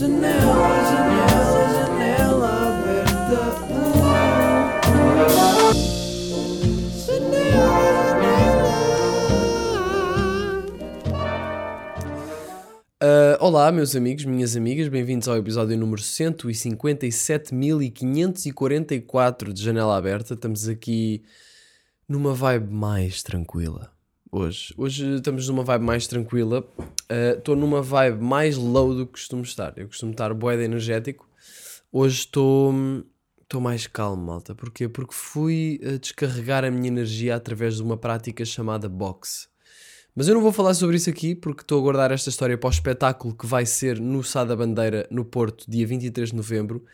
Janela, janela, janela aberta. Ah, olá, meus amigos, minhas amigas, bem-vindos ao episódio número 157.544 de Janela Aberta. Estamos aqui numa vibe mais tranquila hoje. Hoje estamos numa vibe mais tranquila. Estou numa vibe mais low do que costumo estar. Eu costumo estar boeda energético. Hoje estou estou mais calmo, malta. Porquê? Porque fui ah, descarregar a minha energia através de uma prática chamada boxe. Mas eu não vou falar sobre isso aqui porque estou a guardar esta história para o espetáculo que vai ser no Sá da Bandeira, no Porto, dia 23 de novembro,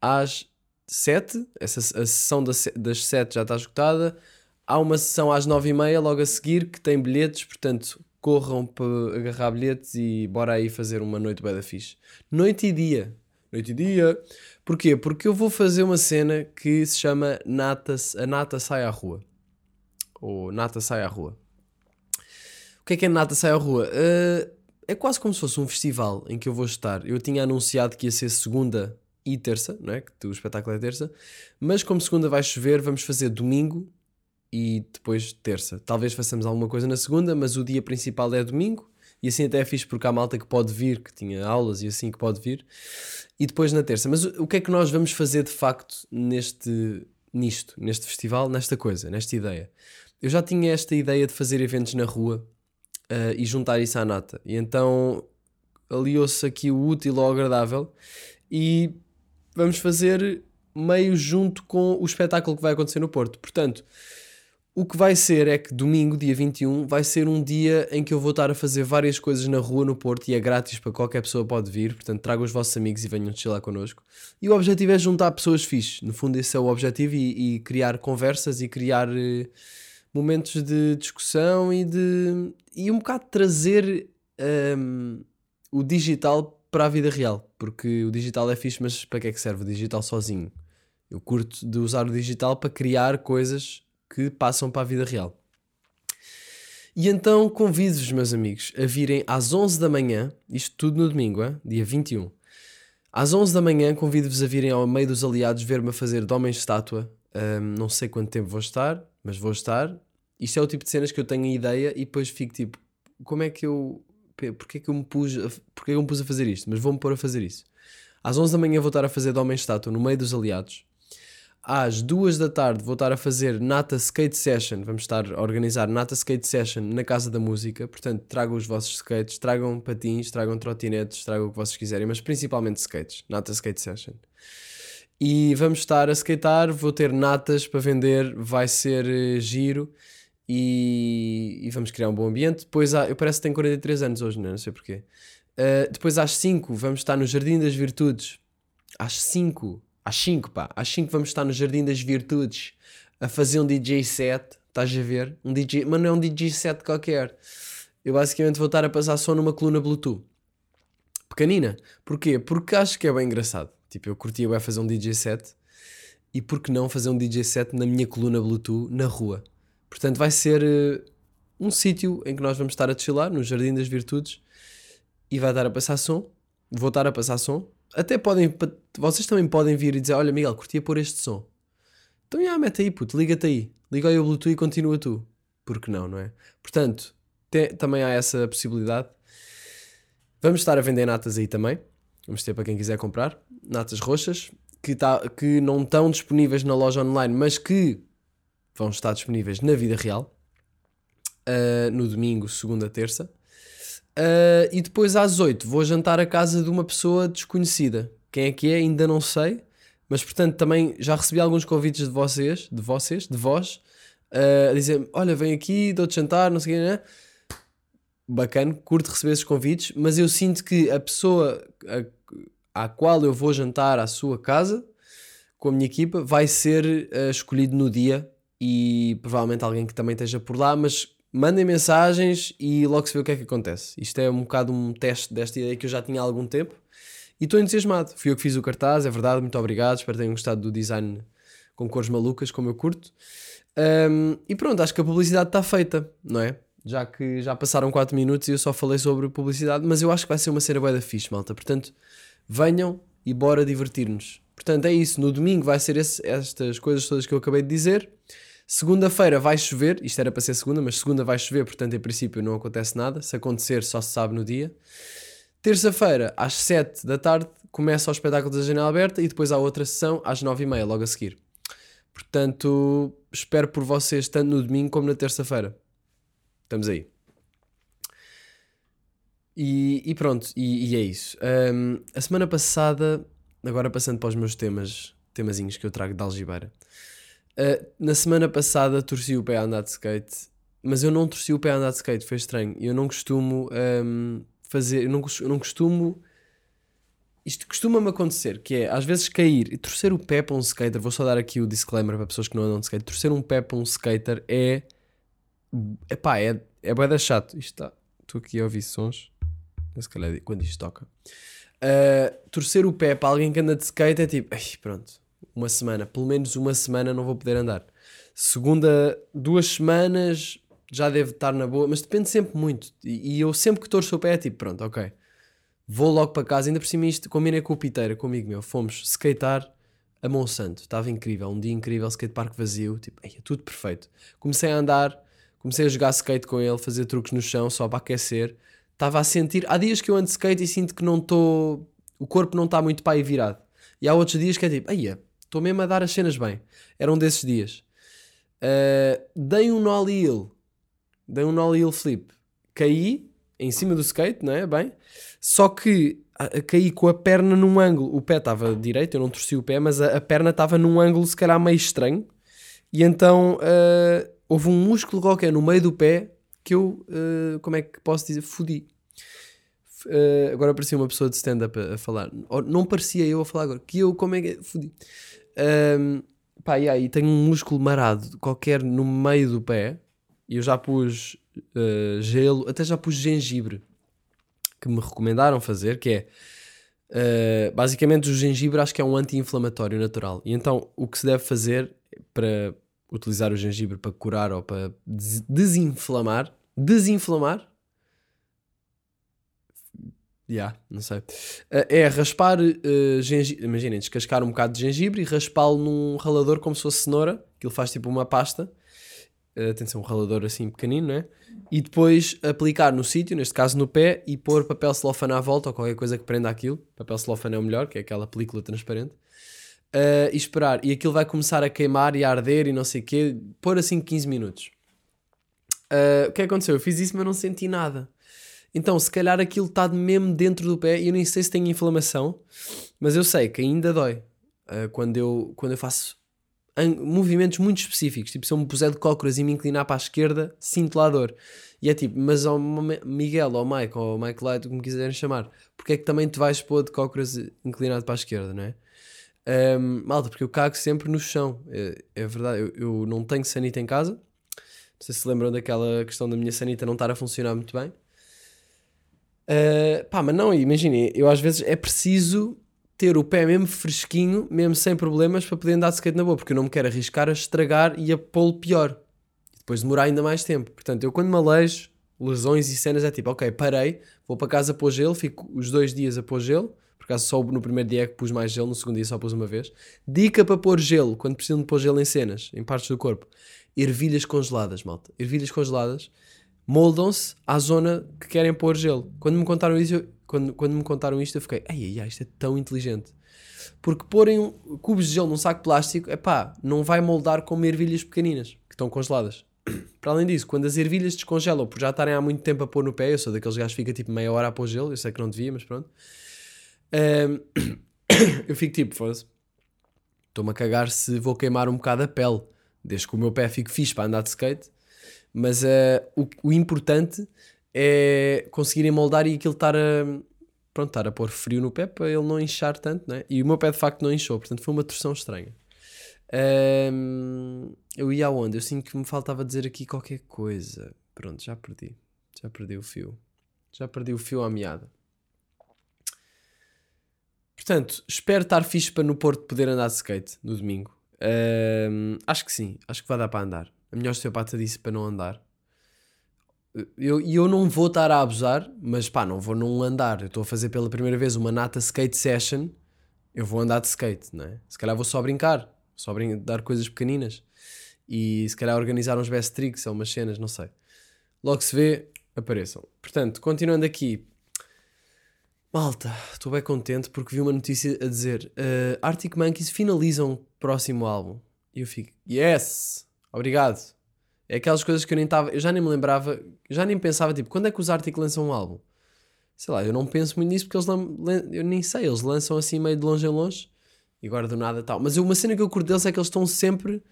às 7. Essa, a sessão das, das 7 já está esgotada. Há uma sessão às 9h30 logo a seguir que tem bilhetes, portanto corram para agarrar bilhetes e bora aí fazer uma noite bem da fixe. Noite e dia. Noite e dia. Porquê? Porque eu vou fazer uma cena que se chama Nata, A Nata Sai à Rua. Ou Nata Sai à Rua. O que é que é Nata Sai à Rua? Uh, é quase como se fosse um festival em que eu vou estar. Eu tinha anunciado que ia ser segunda e terça, não é? Que o espetáculo é terça. Mas como segunda vai chover, vamos fazer domingo e depois terça. Talvez façamos alguma coisa na segunda, mas o dia principal é domingo. E assim até é fixe porque há malta que pode vir, que tinha aulas e assim que pode vir. E depois na terça. Mas o, que é que nós vamos fazer de facto neste, nisto, neste festival, nesta coisa, nesta ideia? Eu já tinha esta ideia de fazer eventos na rua uh, e juntar isso à nata. E então aliou-se aqui o útil ao agradável e vamos fazer meio junto com o espetáculo que vai acontecer no Porto. Portanto, o que vai ser é que domingo, dia 21, vai ser um dia em que eu vou estar a fazer várias coisas na rua no Porto e é grátis para qualquer pessoa pode vir, portanto tragam os vossos amigos e venham chilar connosco. E o objetivo é juntar pessoas fixes, no fundo esse é o objetivo e, e criar conversas e criar eh, momentos de discussão e de e um bocado trazer ehm, o digital para a vida real, porque o digital é fixe, mas para que é que serve o digital sozinho? Eu curto de usar o digital para criar coisas que passam para a vida real. E então convido-vos, meus amigos, a virem às 11 da manhã, isto tudo no domingo, hein? dia 21. Às 11 da manhã convido-vos a virem ao meio dos aliados ver-me a fazer de homens de estátua. Ahm, não sei quanto tempo vou estar, mas vou estar. Isto é o tipo de cenas que eu tenho ideia e depois fico tipo, como é que eu... Porquê que eu me pus a, porquê que eu me pus a fazer isto? Mas vou-me pôr a fazer isso. Às 11 da manhã vou estar a fazer de homens de estátua no meio dos aliados às duas da tarde vou estar a fazer Nata Skate Session. Vamos estar a organizar Nata Skate Session na Casa da Música. Portanto, tragam os vossos skates, tragam patins, tragam trotinetes, tragam o que vocês quiserem, mas principalmente skates. Nata Skate Session. E vamos estar a skatear. Vou ter natas para vender, vai ser eh, giro e, e vamos criar um bom ambiente. Depois, eu parece que tenho 43 anos hoje, não, é? não sei porquê. Uh, depois às 5 vamos estar no Jardim das Virtudes. Às 5 às 5, pá. Às 5 vamos estar no Jardim das Virtudes a fazer um DJ set. Estás a ver? Um DJ, mas não é um DJ set qualquer. Eu basicamente vou estar a passar só numa coluna Bluetooth. Pequenina. Porquê? Porque acho que é bem engraçado. Tipo, eu curtia bem fazer um DJ set. E por que não fazer um DJ set na minha coluna Bluetooth na rua? Portanto, vai ser uh, um sítio em que nós vamos estar a chilar, no Jardim das Virtudes. E vai estar a passar som. Vou estar a passar som até podem, vocês também podem vir e dizer: Olha, Miguel, curtia pôr este som. Então, já, mete aí, puto, liga-te aí. Liga aí o Bluetooth e continua tu. Porque não, não é? Portanto, te, também há essa possibilidade. Vamos estar a vender natas aí também. Vamos ter para quem quiser comprar. Natas roxas, que, tá, que não estão disponíveis na loja online, mas que vão estar disponíveis na vida real. Uh, no domingo, segunda, terça. Uh, e depois às 8 vou jantar à casa de uma pessoa desconhecida. Quem é que é? Ainda não sei. Mas portanto também já recebi alguns convites de vocês, de vocês, de vós, uh, a dizer: Olha, vem aqui, dou-te jantar, não sei o que, né? Bacana, curto receber esses convites, mas eu sinto que a pessoa a, qual eu vou jantar à sua casa com a minha equipa vai ser uh, escolhido no dia e provavelmente alguém que também esteja por lá, mas mandem mensagens e logo se vê o que é que acontece. Isto é um bocado um teste desta ideia que eu já tinha há algum tempo e estou entusiasmado. Fui eu que fiz o cartaz, é verdade, muito obrigado. Espero que tenham gostado do design com cores malucas, como eu curto. Um, e pronto, acho que a publicidade está feita, não é? Já que já passaram 4 minutos e eu só falei sobre publicidade, mas eu acho que vai ser uma cena da fixe, malta. Portanto, Venham e bora divertir-nos. Portanto, é isso. No domingo vai ser esse- estas coisas todas que eu acabei de dizer. Segunda-feira vai chover. Isto era para ser segunda, mas segunda vai chover, portanto, em princípio, não acontece nada. Se acontecer, só se sabe no dia. Terça-feira, às 7 da tarde, começa o espetáculo da janela aberta e depois há outra sessão às 9h30, logo a seguir. Portanto, espero por vocês tanto no domingo como na terça-feira. Estamos aí. E, e pronto, e, e é isso. Ahm, a semana passada, agora passando para os meus temas, temazinhos que eu trago de Algibeira. Ah, na semana passada torci o pé a andar de skate, mas eu não torci o pé a andar de skate, foi estranho. Eu não costumo ahm, fazer, eu não, eu não costumo. Isto costuma-me acontecer, que é às vezes cair e torcer o pé para um skater. Vou só dar aqui o disclaimer para pessoas que não andam de skate. Torcer um pé para um skater é. Epá, é, é bué da chato. Isto está. Estou aqui a ouvir sons. Se calhar quando isto toca. Uh, torcer o pé para alguém que anda de skate é tipo, "Ai, pronto, uma semana, pelo menos uma semana não vou poder andar. Segunda, duas semanas já deve estar na boa, mas depende sempre muito. E, eu sempre que torço o pé é tipo, pronto, ok, vou logo para casa. Ainda por cima isto, combinei com o Piteira, comigo meu, fomos skatear a Monsanto, estava incrível, um dia incrível, skatepark vazio, tipo, "Ei, é tudo perfeito. Comecei a andar, comecei a jogar skate com ele, fazer truques no chão só para aquecer. Estava a sentir, há dias que eu ando de skate e sinto que não estou, o corpo não está muito para aí virado. E há outros dias que é tipo, aí estou mesmo a dar as cenas bem. Era um desses dias. Uh, dei um nollie hill, dei um nollie hill flip, caí em cima do skate, não é? Bem, só que a, a- caí com a perna num ângulo. O pé estava direito, eu não torci o pé, mas a, a perna estava num ângulo se calhar meio estranho. E então uh, houve um músculo qualquer no meio do pé que eu, uh, como é que posso dizer, fodi. Uh, agora parecia uma pessoa de stand-up a, a falar. Ou não parecia eu a falar agora. Que eu, como é que é? Um, pá, e aí tenho um músculo marado qualquer no meio do pé. E eu já pus uh, gelo, até já pus gengibre que me recomendaram fazer, que é uh, basicamente o gengibre acho que é um anti-inflamatório natural. E então o que se deve fazer para utilizar o gengibre para curar ou para des- desinflamar, desinflamar, Já, não sei. Uh, é raspar uh, gengibre. Imaginem, descascar um bocado de gengibre e raspá-lo num ralador como se fosse cenoura. Aquilo faz tipo uma pasta. Uh, tem de ser um ralador assim pequenino, não é? E depois aplicar no sítio, neste caso no pé, e pôr papel celofane à volta ou qualquer coisa que prenda aquilo. Papel celofane é o melhor, que é aquela película transparente. Uh, e esperar. E aquilo vai começar a queimar e a arder e não sei o quê. Pôr assim 15 minutos. Uh, o que aconteceu? Eu fiz isso, mas não senti nada. Então, se calhar aquilo está mesmo dentro do pé e eu nem sei se tem inflamação, mas eu sei que ainda dói uh, quando, eu, quando eu faço movimentos muito específicos. Tipo, se eu me puser de cócoras e me inclinar para a esquerda, sinto lá dor. E é tipo, mas ao Miguel, ou Mike, ou Mike Light, como quiserem chamar, porque é que também te vais pôr de cócoras inclinado para a esquerda, não é? Um, malta, porque eu cago sempre no chão. É, é verdade, eu, eu não tenho sanita em casa. Não sei se se lembram daquela questão da minha sanita não estar a funcionar muito bem. Uh, pá, mas não, imaginem, eu às vezes é preciso ter o pé mesmo fresquinho, mesmo sem problemas, para poder andar de skate na boa, porque eu não me quero arriscar a estragar e a pô-lo pior. E depois demorar ainda mais tempo. Portanto, eu quando me alejo, lesões e cenas, é tipo, ok, parei, vou para casa pôr gelo, fico os dois dias a pôr gelo, por acaso só no primeiro dia é que pus mais gelo, no segundo dia só pus uma vez. Dica para pôr gelo, quando precisam de pôr gelo em cenas, em partes do corpo. Ervilhas congeladas, malta. Ervilhas congeladas moldam-se à zona que querem pôr gelo. Quando me contaram isso, eu- quando, quando me contaram isto, eu fiquei, ai, ai, isto é tão inteligente. Porque porem um- cubos de gelo num saco plástico, epá, não vai moldar como ervilhas pequeninas, que estão congeladas. Para além disso, quando as ervilhas descongelam por já estarem há muito tempo a pôr no pé, eu sou daqueles gajos que fica tipo meia hora a pôr gelo, eu sei que não devia, mas pronto. Ahm, eu fico tipo, foda-se, estou-me a cagar se vou queimar um bocado a pele, desde que o meu pé fique fixe para andar de skate. Mas eh, o, o importante é conseguirem moldar e aquilo estar a, pronto, estar a pôr frio no pé para ele não inchar tanto, né? E o meu pé de facto não inchou, portanto foi uma torção estranha. Ahm, eu ia aonde? Eu sinto que me faltava dizer aqui qualquer coisa. Pronto, já perdi. Já perdi o fio. Já perdi o fio à meada. Portanto, espero estar fixe para no Porto poder andar de skate no domingo. Ahm, acho que sim, acho que vai dar para andar. A minha osteopata disse para não andar. eu, e eu não vou estar a abusar, mas pá, não vou num andar. Eu estou a fazer pela primeira vez uma nata skate session. Eu vou andar de skate, não é? Se calhar vou só brincar, só brin dar coisas pequeninas e se calhar organizar uns best tricks ou umas cenas, não sei. Logo se vê, apareçam. Portanto, continuando aqui, malta, estou bem contente porque vi uma notícia a dizer uh, Arctic Monkeys finalizam o próximo álbum. E eu fico, yes, obrigado. É aquelas coisas que eu nem estava, eu já nem me lembrava, já nem pensava, tipo, quando é que os Arctic lançam um álbum? Sei lá, eu não penso muito nisso porque eles eu nem sei, eles lançam assim meio de longe em longe e agora do nada tal. Mas uma cena que eu curto deles é que eles estão sempre,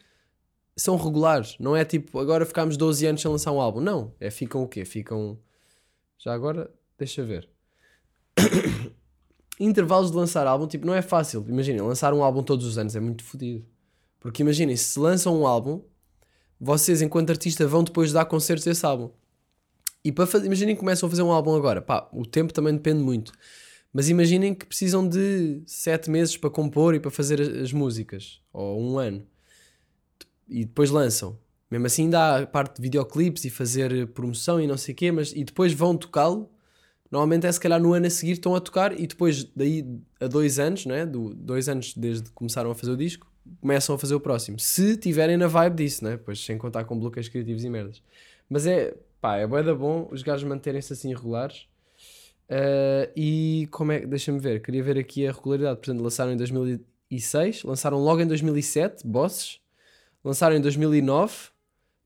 são regulares, não é tipo, agora ficámos 12 anos sem lançar um álbum, não, é ficam o quê? Ficam, já agora, deixa ver. Intervalos de lançar álbum, tipo, não é fácil, imaginem, lançar um álbum todos os anos é muito fodido. Porque imaginem, se lançam um álbum, vocês, enquanto artista, vão depois dar concertos desse álbum. E para fazer, imaginem que começam a fazer um álbum agora. Pá, o tempo também depende muito. Mas imaginem que precisam de sete meses para compor e para fazer as, as músicas. Ou um ano. E depois lançam. Mesmo assim dá parte de videoclipes e fazer promoção e não sei o quê, mas e depois vão tocá-lo. Normalmente é se calhar no ano a seguir estão a tocar e depois daí a dois anos, não é? Do, dois anos desde que começaram a fazer o disco, começam a fazer o próximo. Se tiverem na vibe disso, né? Pois sem contar com bloqueios criativos e merdas. Mas é, pá, é bué da bom os gajos manterem-se assim regulares. Uh, e como é, deixa-me ver, queria ver aqui a regularidade. Portanto, lançaram em 2006, lançaram logo em 2007, Bosses, lançaram em 2009,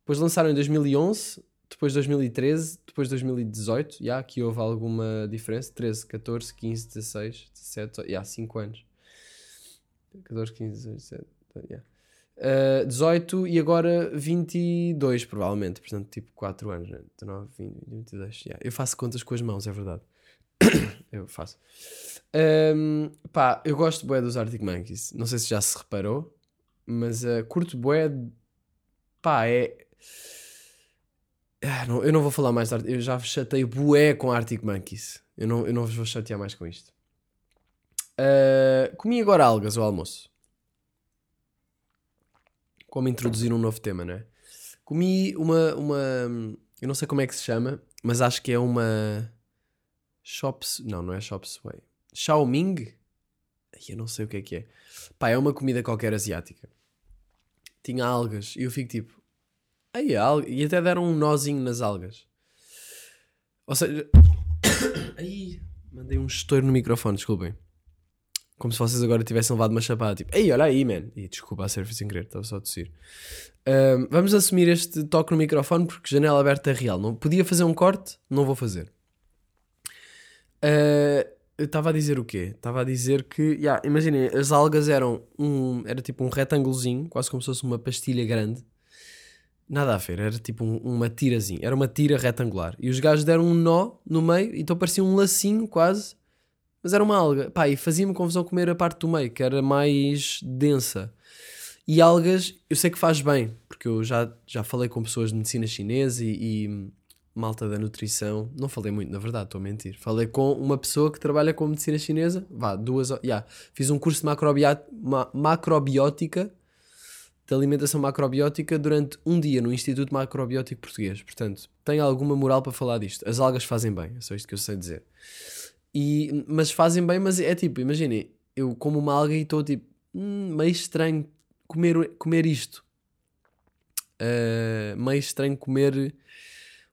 depois lançaram em 2011, depois 2013, depois 2018. Já yeah, aqui houve alguma diferença: 13, 14, 15, 16, 17, já, yeah, 5 anos. 14, 15, 17, yeah. Uh, 18 e agora 22, provavelmente. Portanto, tipo 4 anos, né? 19, 20, 22. Yeah. Eu faço contas com as mãos, é verdade. eu faço. Um, pá, eu gosto bué dos Arctic Monkeys. Não sei se já se reparou, mas uh, curto bué. Pá, é. Ah, não, eu não vou falar mais de Arctic Eu já chatei bué com Arctic Monkeys. Eu não, eu não vos vou chatear mais com isto. Uh, comi agora algas ao almoço. Como introduzir um novo tema, né? Comi uma, uma. Eu não sei como é que se chama, mas acho que é uma. Shops. Não, não é Shop Sway. Xiaoming? Eu não sei o que é que é. Pá, é uma comida qualquer asiática. Tinha algas. E eu fico tipo. Aí, alga. E até deram um nozinho nas algas. Ou seja. Aí. Mandei um estouro no microfone, desculpem. Como se vocês agora tivessem levado uma chapada. Tipo, ei, olha aí, man. E desculpa a ser sem querer, estava só a tossir. Um, vamos assumir este toque no microfone porque janela aberta é real. Não podia fazer um corte, não vou fazer. Uh, eu estava a dizer o quê? Estava a dizer que, yeah, imaginem, as algas eram um, era tipo um retângulozinho, quase como se fosse uma pastilha grande. Nada a ver, era tipo um, uma tirazinha, era uma tira retangular. E os gajos deram um nó no meio, então parecia um lacinho quase mas era uma alga. Pá, e fazia-me confusão comer a parte do meio, que era mais densa. E algas, eu sei que faz bem, porque eu já, já falei com pessoas de medicina chinesa e, e malta da nutrição. Não falei muito, na verdade, estou a mentir. Falei com uma pessoa que trabalha com medicina chinesa. Vá, duas. Yeah, fiz um curso de macrobiótica, macrobiótica, de alimentação macrobiótica, durante um dia no Instituto Macrobiótico Português. Portanto, tem alguma moral para falar disto. As algas fazem bem, é só isto que eu sei dizer. E, mas fazem bem, mas é tipo, imaginem, eu como uma alga e estou tipo, hum, meio estranho comer, comer isto. Uh, meio estranho comer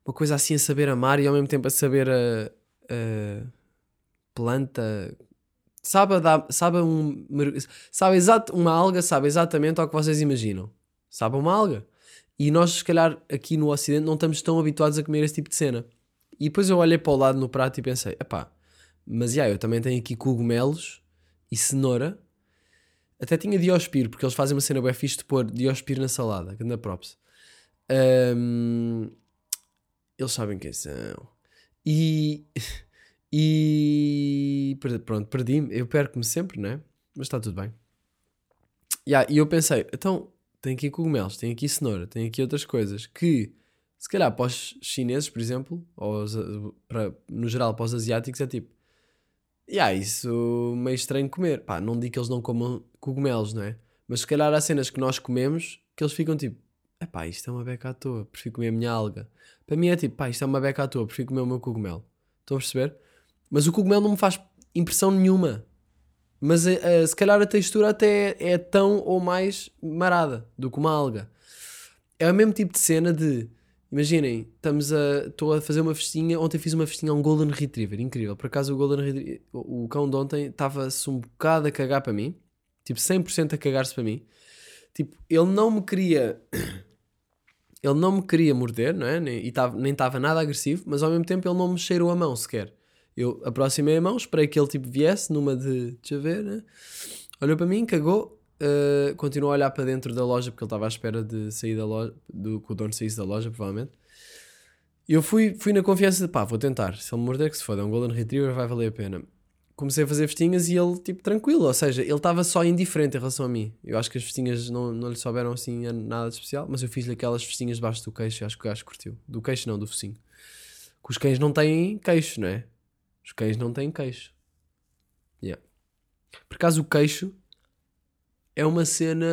uma coisa assim a saber amar e ao mesmo tempo a saber a, a planta. Sabe, a dar, sabe, um, sabe exato, uma alga sabe exatamente ao que vocês imaginam. Sabe uma alga. E nós, se calhar, aqui no Ocidente, não estamos tão habituados a comer esse tipo de cena. E depois eu olhei para o lado no prato e pensei: epá, mas yeah, eu também tenho aqui cogumelos e cenoura. Até tinha diospiro, porque eles fazem uma cena bem fixe de pôr diospiro na salada, que anda props. Um, eles sabem quem são. E. E. Pronto, perdi-me. Eu perco-me sempre, né? Mas está tudo bem. Yeah, e eu pensei, então, tem aqui cogumelos, tem aqui cenoura, tem aqui outras coisas que, se calhar, para os chineses, por exemplo, ou para, no geral para os asiáticos, é tipo, yeah, isso meio estranho comer. Pá, não digo que eles não comam cogumelos, não é? Mas se calhar há cenas que nós comemos que eles ficam tipo, epá, isto é uma beca à toa, prefiro comer a minha alga. Para mim é tipo, pá, isto é uma beca à toa, prefiro comer o meu cogumelo. Estão a perceber? Mas o cogumelo não me faz impressão nenhuma. Mas eh, se calhar a textura até é tão ou mais marada do que uma alga. É o mesmo tipo de cena de. Imaginem, estamos a. Estou a fazer uma festinha. Ontem fiz uma festinha a um Golden Retriever. Incrível. Por acaso o Golden Retriever. O cão de ontem estava-se um bocado a cagar para mim. Tipo, 100% a cagar-se para mim. Tipo, ele não me queria. Ele não me queria morder, não é? Nem, e tava, nem estava nada agressivo, mas ao mesmo tempo ele não me cheirou a mão sequer. Eu aproximei a mão, esperei que ele tipo viesse numa de. Deixa ver, né? Olhou para mim, cagou, uh, continuou a olhar para dentro da loja porque ele estava à espera de sair da loja, do, que o dono saísse da loja, provavelmente. Eu fui, fui na confiança de pá, vou tentar. Se ele me morder, que se foda, é um Golden Retriever, vai valer a pena comecei a fazer festinhas e ele, tipo, tranquilo. Ou seja, ele estava só indiferente em relação a mim. Eu acho que as festinhas não, não lhe souberam assim nada de especial, mas eu fiz-lhe aquelas festinhas debaixo do queixo e acho que o gajo curtiu. Do queixo não, do focinho. Que os cães não têm queixo, não é? Os cães não têm queixo. Yeah. Por acaso o queixo é uma cena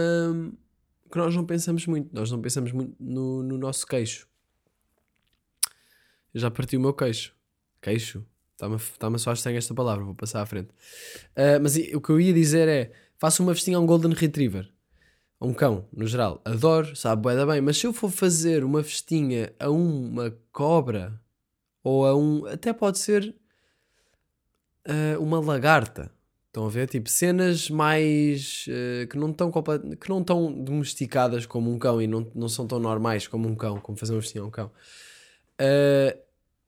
que nós não pensamos muito. Nós não pensamos muito no, no nosso queixo. Eu já parti o meu queixo. Queixo? Está-me tá só a estranho esta palavra, vou passar à frente. Uh, mas o que eu ia dizer é: faço uma festinha a um Golden Retriever, a um cão, no geral. Adoro, sabe, da bem. Mas se eu for fazer uma festinha a uma cobra, ou a um. Até pode ser uh, uma lagarta. Estão a ver? Tipo, cenas mais. Uh, que não estão que não domesticadas como um cão e não, não são tão normais como um cão, como fazer uma festinha a um cão.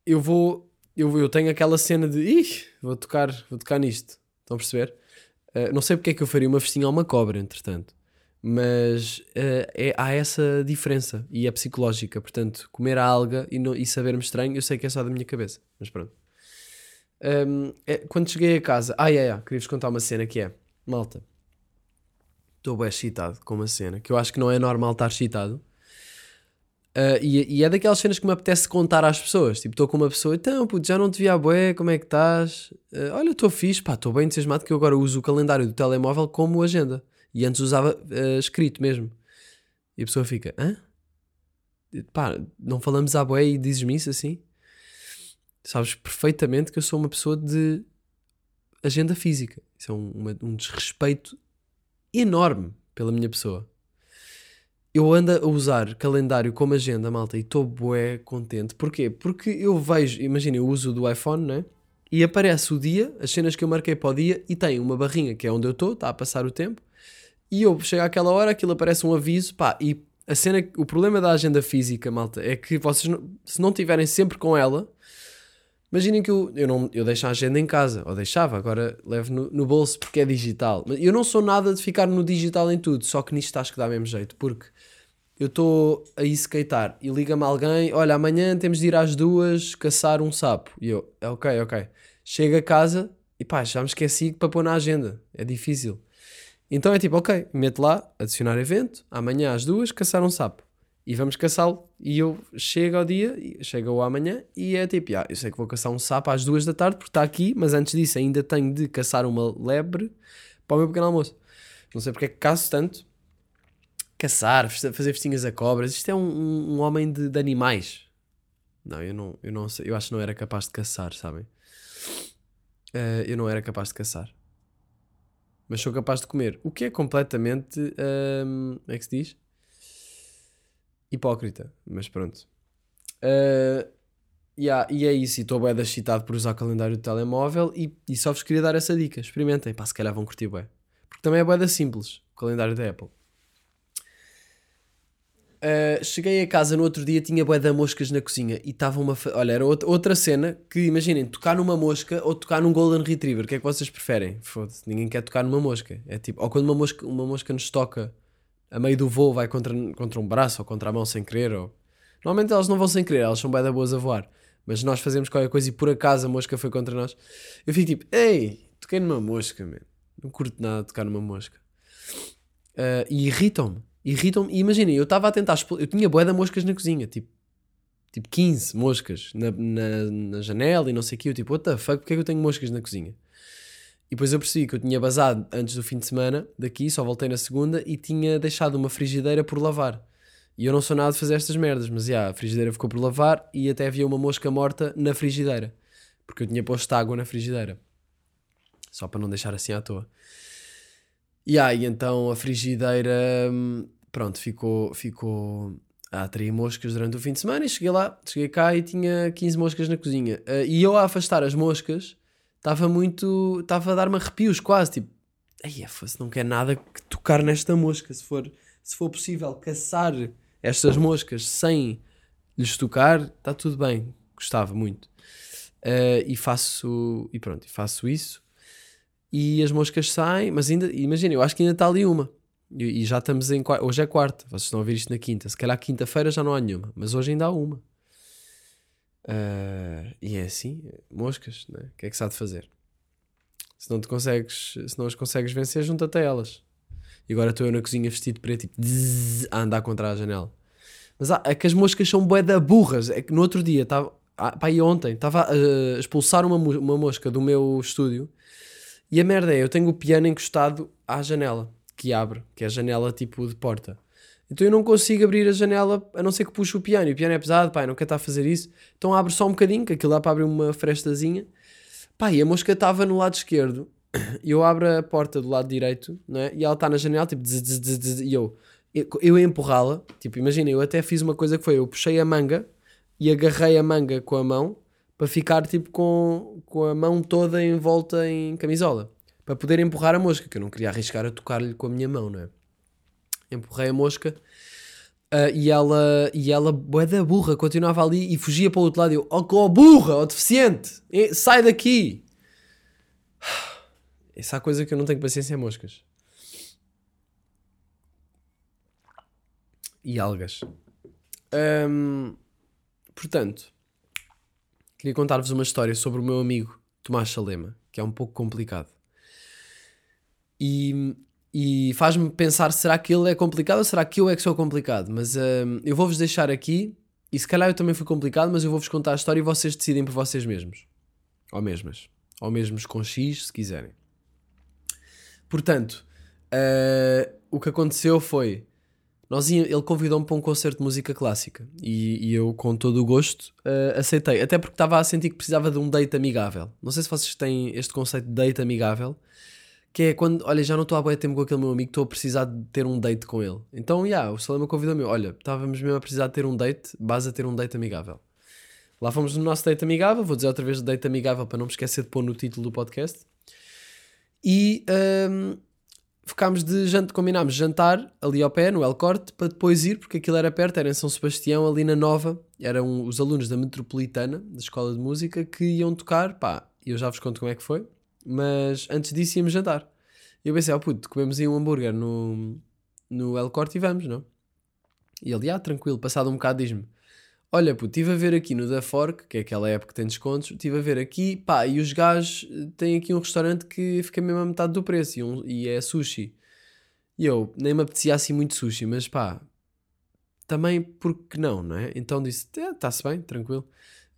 eu vou eu, eu tenho aquela cena de Ih, vou tocar, vou tocar nisto. Estão a perceber? Uh, não sei porque é que eu faria uma festinha a uma cobra, entretanto. Mas uh, é, há essa diferença e é psicológica. Portanto, comer a alga e, não, e saber-me estranho, eu sei que é só da minha cabeça. Mas pronto. Um, é, quando cheguei a casa, ah, é, é, queria-vos contar uma cena que é, malta, estou bem excitado com uma cena que eu acho que não é normal estar excitado, Uh, e, e, é daquelas cenas que me apetece contar às pessoas. Tipo, estou com uma pessoa, então, puto, já não te vi à boé, como é que estás? Uh, olha, estou fixe, pá, estou bem entusiasmado que eu agora uso o calendário do telemóvel como agenda. E antes usava uh, escrito mesmo. E a pessoa fica, hã? Pá, não falamos à boé e dizes-me isso assim? Sabes perfeitamente que eu sou uma pessoa de agenda física. Isso é um, uma, um desrespeito enorme pela minha pessoa eu ando a usar calendário como agenda, malta, e estou bué contente. Porquê? Porque eu vejo, imagina, eu uso do iPhone, né? E aparece o dia, as cenas que eu marquei para o dia, e tem uma barrinha que é onde eu estou, está a passar o tempo, e eu chego àquela hora, aquilo aparece um aviso, pá, e a cena, o problema da agenda física, malta, é que vocês, não, se não tiverem sempre com ela, imaginem que eu, eu, não, eu deixo a agenda em casa, ou deixava, agora levo no, no bolso porque é digital. Mas eu não sou nada de ficar no digital em tudo, só que nisto acho que dá mesmo jeito, porque eu estou a skatear e liga-me alguém, olha, amanhã temos de ir às duas caçar um sapo. E eu, é ok, ok. Chego a casa e pá, já me esqueci para pôr na agenda. É difícil. Então é tipo, ok, meto lá, adicionar evento, amanhã às duas, caçar um sapo. E vamos caçá-lo. E eu chego ao dia, chego ao amanhã, e é tipo, ah, eu sei que vou caçar um sapo às duas da tarde porque está aqui, mas antes disso ainda tenho de caçar uma lebre para o meu pequeno almoço. Não sei porque é que caço tanto, caçar, fazer festinhas a cobras. Isto é um, um, um homem de, de, animais. Não, eu não, eu não sei. Eu acho que não era capaz de caçar, sabem? Uh, eu não era capaz de caçar. Mas sou capaz de comer. O que é completamente. Um, é que se diz? Hipócrita. Mas pronto. Uh, yeah, e é isso. E estou bem excitado por usar o calendário do telemóvel. E, e só vos queria dar essa dica. Experimentem. Pá, se calhar vão curtir bem. Porque também é bem simples. O calendário da Apple. Uh, cheguei a casa no outro dia, tinha de moscas na cozinha e estava uma. Olha, era outra, outra cena que, imaginem, tocar numa mosca ou tocar num Golden Retriever. O que é que vocês preferem? Foda-se, ninguém quer tocar numa mosca. É tipo, ou quando uma mosca, uma mosca nos toca a meio do voo, vai contra, contra um braço ou contra a mão sem querer. Ou... Normalmente elas não vão sem querer, elas são bué da boas a voar. Mas nós fazemos qualquer coisa e por acaso a mosca foi contra nós. Eu fico tipo, ei, toquei numa mosca, man. Não curto nada tocar numa mosca. Uh, e irritam-me irritam-me. Imaginem, eu estava a tentar. Eu tinha boé de moscas na cozinha, tipo, tipo 15 moscas na, na, na, janela e não sei o que. Eu tipo, what the fuck, porque é que eu tenho moscas na cozinha? E depois eu percebi que eu tinha basado antes do fim de semana daqui, só voltei na segunda e tinha deixado uma frigideira por lavar. E eu não sou nada de fazer estas merdas, mas já, a frigideira ficou por lavar e até havia uma mosca morta na frigideira. Porque eu tinha posto água na frigideira. Só para não deixar assim à toa. E aí, então a frigideira, hum, pronto, ficou, ficou a atrair moscas durante o fim de semana e cheguei lá, cheguei cá e tinha 15 moscas na cozinha. Ah, e eu a afastar as moscas, estava muito, estava a dar-me arrepios quase, tipo, ai, se não quer nada que tocar nesta mosca, se for, se for possível caçar estas moscas sem lhes tocar, está tudo bem, gostava muito. Ah, e faço, e pronto, faço isso e as moscas saem, mas ainda, imagina, eu acho que ainda está ali uma. E, e já estamos em. Hoje é quarta, vocês estão a ouvir isto na quinta. Se calhar quinta-feira já não há nenhuma, mas hoje ainda há uma. Ah, e é assim, moscas, né? o que é que se há de fazer? Se não te consegues, se não as consegues vencer, junta-te a elas. E agora estou eu na cozinha vestido de preto, tipo, zzz, a andar contra a janela. Mas há- é que as moscas são bué da burras. É que no outro dia, estava, ah, pá, e ontem, estava a expulsar uma, uma mosca do meu estúdio e a merda é, eu tenho o piano encostado à janela, que abre, que é a janela tipo de porta. Então eu não consigo abrir a janela, a não ser que puxe o piano. E o piano é pesado, pá, não quero estar a fazer isso. Então abre só um bocadinho, que aquilo dá para abrir uma frestazinha. Pá, e a mosca estava no lado esquerdo. E eu abro a porta do lado direito, não é? E ela está na janela, tipo, e eu, eu, eu empurrá-la. Tipo, imagina, eu até fiz uma coisa que foi, eu puxei a manga e agarrei a manga com a mão para ficar, tipo, com, com a mão toda em volta em camisola. Para poder empurrar a mosca, que eu não queria arriscar a tocar-lhe com a minha mão, não é? Empurrei a mosca ah, e ela, e ela, bué da burra, continuava ali e fugia para o outro lado. E eu, oh, oh burra, oh deficiente, sai daqui. Essa é a coisa que eu não tenho paciência é moscas. E algas. Ahm, portanto, queria contar-vos uma história sobre o meu amigo Tomás Salema, que é um pouco complicado. E, e faz-me pensar: será que ele é complicado ou será que eu é que sou complicado? Mas ahm, eu vou-vos deixar aqui, e se calhar eu também fui complicado, mas eu vou-vos contar a história e vocês decidem por vocês mesmos. Ou mesmas. Ou mesmos com X, se quiserem. Portanto, ah, o que aconteceu foi. Nós ia- ele convidou-me para um concerto de música clássica e, e eu, com todo o gosto, ah, aceitei. Até porque estava a sentir que precisava de um date amigável. Não sei se vocês têm este conceito de date amigável, que é quando, olha, já não estou há bem tempo com aquele meu amigo, estou a precisar de ter um date com ele. Então, já, o Salema convidou-me, olha, estávamos mesmo a precisar de ter um date, base a ter um date amigável. Lá fomos no nosso date amigável, vou dizer outra vez date amigável para não me esquecer de pôr no título do podcast. E ahm, ficámos de jantar, combinámos jantar ali ao pé, no El Corte, para depois ir, porque aquilo era perto, era em São Sebastião, ali na Nova. Eram os alunos da Metropolitana, da Escola de Música, que iam tocar, pá, eu já vos conto como é que foi. Mas antes disso íamos jantar. E eu pensei, ó puto, comemos aí um hambúrguer no, no El Corte e vamos, não? E ele, ah, tranquilo, passado um bocado diz-me, olha puto, estive a ver aqui no Da Fork, que é aquela época que tem descontos, estive a ver aqui, pá, e os gajos eh, têm aqui um restaurante que fica mesmo a metade do preço e, um- e é sushi. E eu, nem me apetecia assim muito sushi, mas pá, também porque não, não é? Então disse, está-se bem, tranquilo.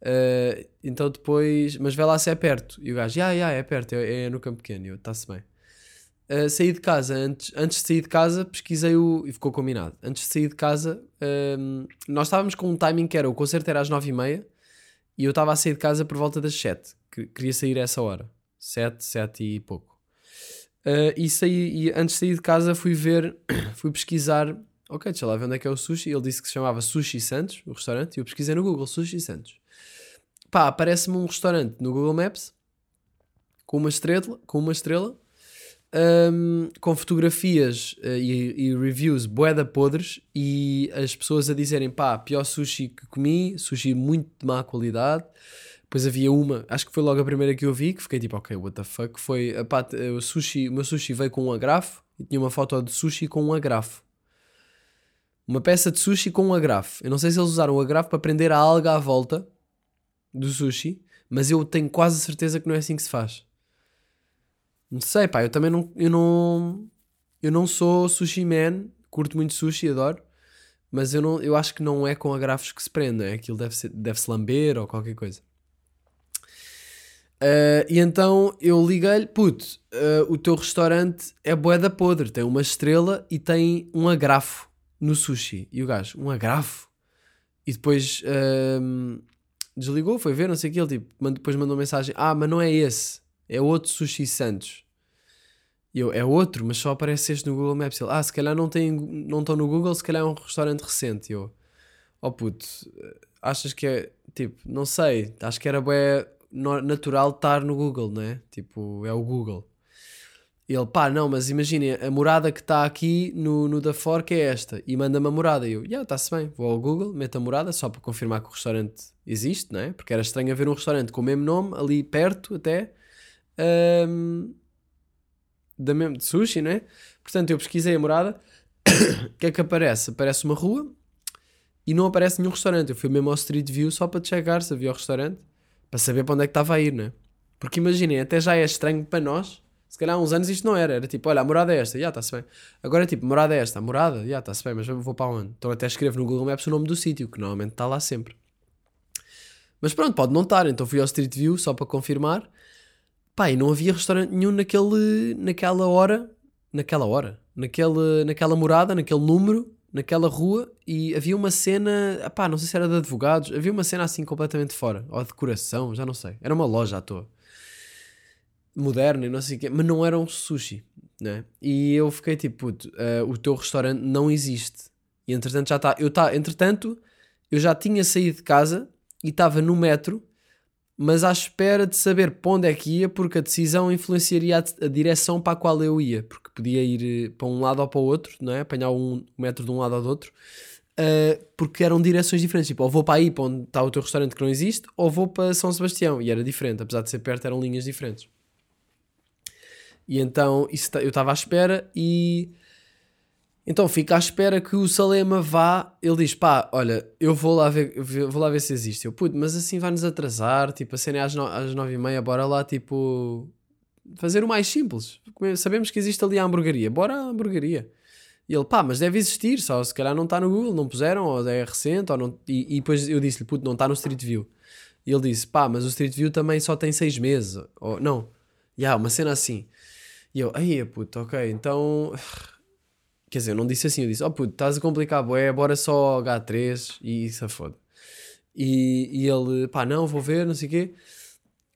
Uh, então depois, mas vê lá se é perto. E o gajo, ah, yeah, é perto, é, é no Campo Pequeno. E está-se bem. Uh, saí de casa, antes, antes de sair de casa, pesquisei o. e ficou combinado. Antes de sair de casa, um, nós estávamos com um timing que era: o concerto era às 9h30 e eu estava a sair de casa por volta das 7. Que- Queria sair a essa hora, 7, 7 e pouco. Uh, e, saí, e antes de sair de casa, fui ver, fui pesquisar. Ok, deixa lá ver onde é que é o sushi. Ele disse que se chamava Sushi Santos, o restaurante, e eu pesquisei no Google Sushi Santos pá, aparece-me um restaurante no Google Maps com uma estrela, com uma estrela hum, com fotografias eh, e, e reviews boeda podres e as pessoas a dizerem pá, pior sushi que comi, sushi muito de má qualidade. Depois havia uma, acho que foi logo a primeira que eu vi, que fiquei tipo, ok, what the fuck? Foi, eh, pá, o, sushi, o meu sushi veio com um agrafo e tinha uma foto de sushi com um agrafo. Uma peça de sushi com um agrafo. Eu não sei se eles usaram o agrafo para prender a alga à volta do sushi, mas eu tenho quase certeza que não é assim que se faz. Não sei, pá, eu também não, eu não, eu não sou sushi man, curto muito sushi, adoro, mas eu, não, eu acho que não é com agrafos que se prende, é? aquilo deve, ser, deve se lamber ou qualquer coisa. Ah, e então eu liguei-lhe, puto, ah, o teu restaurante é boeda podre, tem uma estrela e tem um agrafo. no sushi. E o gajo, um agrafo. E depois ahm, desligou, foi ver, não sei o que. Ele tipo, depois mandou mensagem: Ah, mas não é esse, é outro Sushi Santos. E eu, é outro, mas só aparece este no Google Maps. Ele, ah, se calhar não tem, não estão no Google, se calhar é um restaurante recente. E eu, oh puto, achas que é, tipo, não sei, acho que era no- natural estar no Google, não é? Tipo, é o Google. Ele, pá, não, mas imaginem, a morada que está aqui no, no da Fork é esta. E manda-me a morada. E eu, já, está-se bem. Vou ao Google, meto a morada, só para confirmar que o restaurante existe, não é? Porque era estranho haver um restaurante com o mesmo nome, ali perto até, ahm, da mesmo, de sushi, não é? Portanto, eu pesquisei a morada. O que é que aparece? Aparece uma rua e não aparece nenhum restaurante. Eu fui mesmo ao Street View só para checar se havia o restaurante, para saber para onde é que estava a ir, não é? Porque imaginem, até já é estranho para nós. Se calhar há uns anos isto não era. Era tipo, olha, a morada é esta, já está-se bem. Agora é tipo, morada é esta, a morada, já está-se bem, mas vou para onde? Então até escrevo no Google Maps o nome do sítio, que normalmente está lá sempre. Mas pronto, pode não estar. Então fui ao Street View só para confirmar. Pá, e não havia restaurante nenhum naquele, naquela hora, naquela hora, naquele, naquela morada, naquele número, naquela rua. E havia uma cena, pá, não sei se era de advogados, havia uma cena assim completamente fora, ou decoração, já não sei. Era uma loja à toa moderno e não sei o quê, mas não era um sushi, né? E eu fiquei tipo, puto, eh, o teu restaurante não existe. E entretanto já está, eu tá, entretanto, eu já tinha saído de casa e estava no metro, mas à espera de saber para onde é que ia, porque a decisão influenciaria a, a direção para a qual eu ia, porque podia ir eh, para um lado ou para o outro, não é? Apanhar um metro de um lado ou do outro. eh, porque eram direções diferentes, tipo, ou vou para aí para onde está o teu restaurante que não existe, ou vou para São Sebastião, e era diferente, apesar de ser perto, eram linhas diferentes. E então isso ta- eu estava à espera e então fica à espera que o Salema vá. Ele diz: pá, olha, eu vou lá ver, vou lá ver se existe. Eu, puto, mas assim vai-nos atrasar. Tipo, a cena é às, no, às nove e meia, bora lá, tipo, fazer o mais simples. Sabemos que existe ali a hamburgueria, bora à hamburgueria. E ele, pá, mas deve existir, só se calhar não está no Google, não puseram, ou é recente, ou não. E, e depois eu disse-lhe, puto, não está no Street View. E ele disse, pá, mas o Street View também só tem seis meses. Ou, não, já, uma cena assim. E eu, aí, puto, ok, então. Quer dizer, eu não disse assim, eu disse, oh puto, estás a complicar, boé, bora só H3 e se foda. E, e ele, pá, não, vou ver, não sei o quê.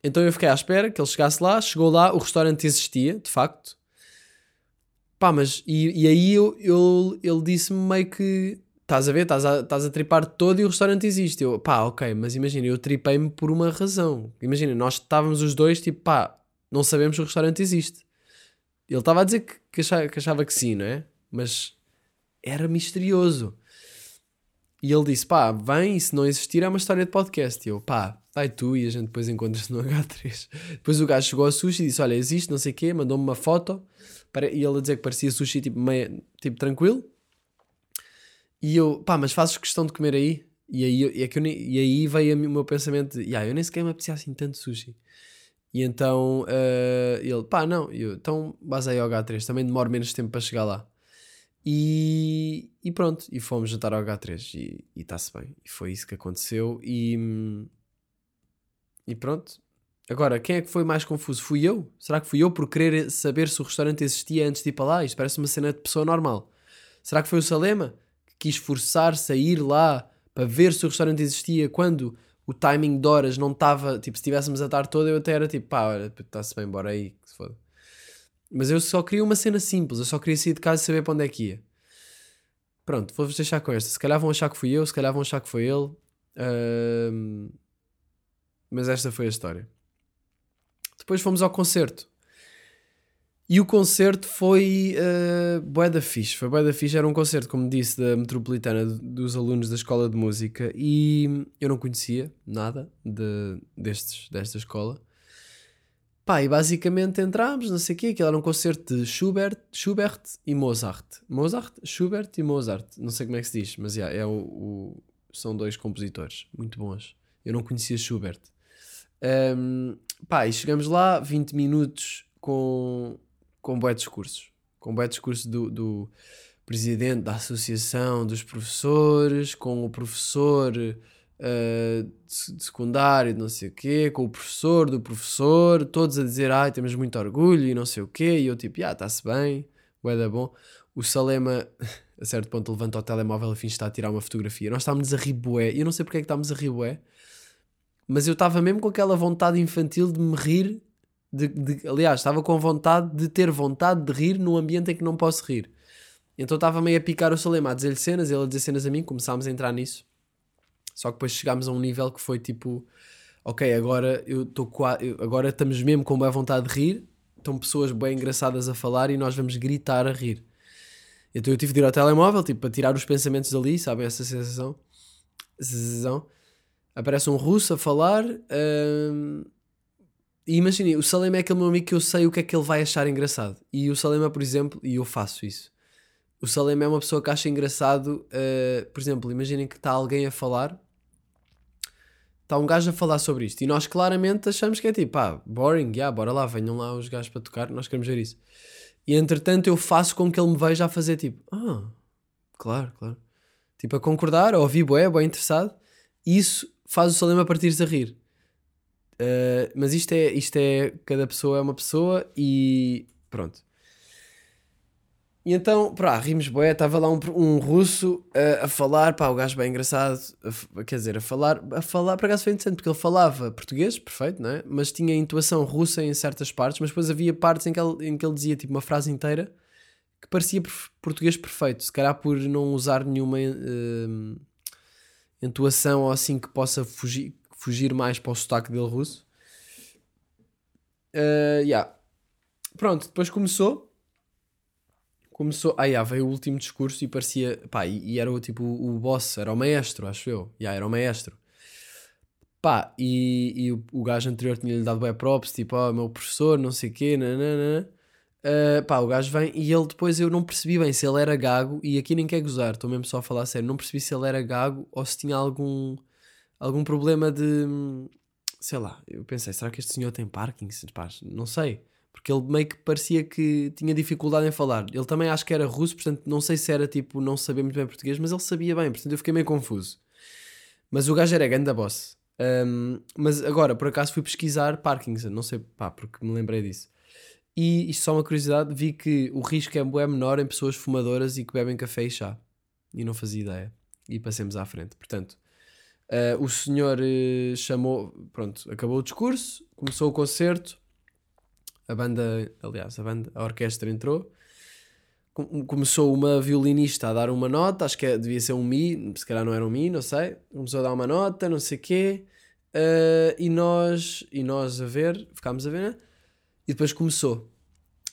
Então eu fiquei à espera que ele chegasse lá, chegou lá, o restaurante existia, de facto. Pá, mas, e, e aí eu, eu- ele disse-me meio que, estás a ver, estás a, a tripar todo e o restaurante existe. Eu, pá, ok, mas imagina, eu tripei-me por uma razão. Imagina, nós estávamos os dois, tipo, pá, não sabemos se o restaurante existe. Ele estava a dizer que, que, achava, que achava que sim, não é? Mas era misterioso. E ele disse: pá, vem, e se não existir é uma história de podcast. E eu, pá, vai tu e a gente depois encontra-se no H3. Depois o gajo chegou ao sushi e disse: olha, existe, não sei o quê, mandou-me uma foto. Pare- E ele a dizer que parecia sushi tipo, meio, tipo tranquilo. E eu, pá, mas fazes questão de comer aí? E aí, é que eu e aí veio o meu pensamento de, "Ya, eu nem sequer me apetecia assim tanto sushi. E então eh, ele, pá, não, eu, então vais aí ao H3, também demora menos tempo para chegar lá. E, e pronto, e fomos jantar ao H3 e está-se bem. E foi isso que aconteceu. E, e pronto. Agora, quem é que foi mais confuso? Fui eu? Será que fui eu por querer saber se o restaurante existia antes de ir para lá? Isto parece uma cena de pessoa normal. Será que foi o Salema que quis forçar-se a ir lá para ver se o restaurante existia quando o timing de horas não estava. Tipo, se estivéssemos a tarde toda, eu até era tipo, pá, está-se bem, bora aí, que se foda. Mas eu só queria uma cena simples, eu só queria sair de casa e saber para onde é que ia. Pronto, vou-vos deixar com esta. Se calhar vão achar que fui eu, se calhar vão achar que foi ele. Ahm, Mas esta foi a história. Depois fomos ao concerto. E o concerto foi uh, bué da fixe. Foi bué da fixe. Era um concerto, como disse, da Metropolitana, dos alunos da Escola de Música. E eu não conhecia nada de, destes, desta escola. Pá, e basicamente entramos, não sei o quê, aquilo era um concerto de Schubert, Schubert e Mozart. Mozart? Schubert e Mozart. Não sei como é que se diz, mas yeah, é o, o- são dois compositores muito bons. Eu não conhecia Schubert. Um, pá, e chegamos lá, 20 minutos com, com bué discursos. Com bué discurso do, do presidente da Associação dos Professores, com o professor uh, de secundário, de não sei o quê, com o professor do professor, todos a dizer, ai, temos muito orgulho e não sei o quê, e eu tipo, ah, está-se bem, bué da bom. o Salema, a certo ponto, levanta o telemóvel a fim de estar a tirar uma fotografia. Nós estávamos a rir bué. Eu não sei porque é que estávamos a rir bué, mas eu estava mesmo com aquela vontade infantil de me rir. De, de- aliás, estava com vontade de ter vontade de rir num ambiente em que não posso rir. Então estava meio a picar o Salema, a dizer-lhe cenas, ele a dizer cenas a mim, começámos a entrar nisso. Só que depois chegámos a um nível que foi tipo, ok, agora eu estou agora estamos mesmo com boa vontade de rir, estão pessoas bem engraçadas a falar e nós vamos gritar a rir. Então eu tive de ir ao telemóvel, tipo, para tirar os pensamentos dali, sabem essa sensação? Sensação. Aparece um russo a falar. hum, e imaginem, o Salema é aquele meu amigo que eu sei o que é que ele vai achar engraçado. E o Salema, por exemplo, e eu faço isso. O Salema é uma pessoa que acha engraçado, uh, por exemplo, imaginem que está alguém a falar, está um gajo a falar sobre isto, e nós claramente achamos que é tipo, ah, boring, yeah, bora lá, venham lá os gajos para tocar, nós queremos ver isso. E entretanto eu faço com que ele me veja a fazer tipo, ah, claro, claro. Tipo, a concordar, a ouvir bué, bué interessado, e isso faz o Salema partir-se a rir. Uh, mas isto é, isto é, cada pessoa é uma pessoa e pronto. E então, pá, rimos bué, estava lá um, um russo uh, a falar, pá, o gajo bem engraçado, a quer dizer, a falar, a falar, por acaso foi interessante, porque ele falava português, perfeito, não é? Mas tinha intuação russa em certas partes, mas depois havia partes em que ele, em que ele dizia, tipo, uma frase inteira que parecia português perfeito, se calhar por não usar nenhuma uh, ou assim que possa fugir, fugir mais para o sotaque dele russo. Uh, yeah. Pronto, depois começou começou. Ah, yeah, veio o último discurso e parecia. Pá, e, e era o tipo o boss, era o maestro, acho eu. Yeah, era o maestro. Pá, e, e o, o gajo anterior tinha-lhe dado web props, tipo, ó, meu professor, não sei o quê, nananana. Uh, pá, o gajo vem e ele depois eu não percebi bem se ele era gago, e aqui nem quer gozar, estou mesmo só a falar sério, não percebi se ele era gago ou se tinha algum, algum problema de. Sei lá, eu pensei, será que este senhor tem Parkinson? Pá, não sei porque ele meio que parecia que tinha dificuldade em falar. Ele também acho que era russo, portanto não sei se era tipo não saber muito bem português, mas ele sabia bem, portanto eu fiquei meio confuso. Mas o gajo era ganda boss. Um, mas agora, por acaso, fui pesquisar Parkinson, não sei, pá, porque me lembrei disso. E isto só uma curiosidade, vi que o risco é menor em pessoas fumadoras e que bebem café e chá. E não fazia ideia. E passemos à frente. Portanto, uh, o senhor uh, chamou, pronto, acabou o discurso, começou o concerto, a banda, aliás, a banda, a orquestra entrou. Com- Começou uma violinista a dar uma nota, acho que é- devia ser um Mi, se calhar não era um Mi, não sei. Começou a dar uma nota, não sei quê. eh, e nós, e nós a ver, ficámos a ver, né? E depois começou.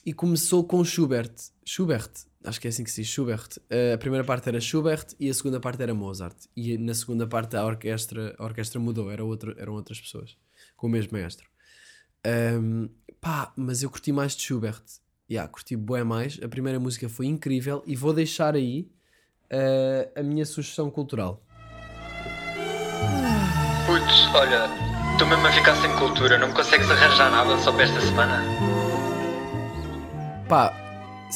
E começou com Schubert. Schubert, acho que é assim que se diz, Schubert. Eh, a primeira parte era Schubert e a segunda parte era Mozart. E na segunda parte a orquestra, a orquestra mudou, era outra, eram outras pessoas, com o mesmo maestro. Um, pá, mas eu curti mais de Schubert. Yeah, curti bué mais. A primeira música foi incrível e vou deixar aí uh, a minha sugestão cultural. Putz, olha, estou mesmo a ficar sem cultura, não consegues arranjar nada só para esta semana? Pá,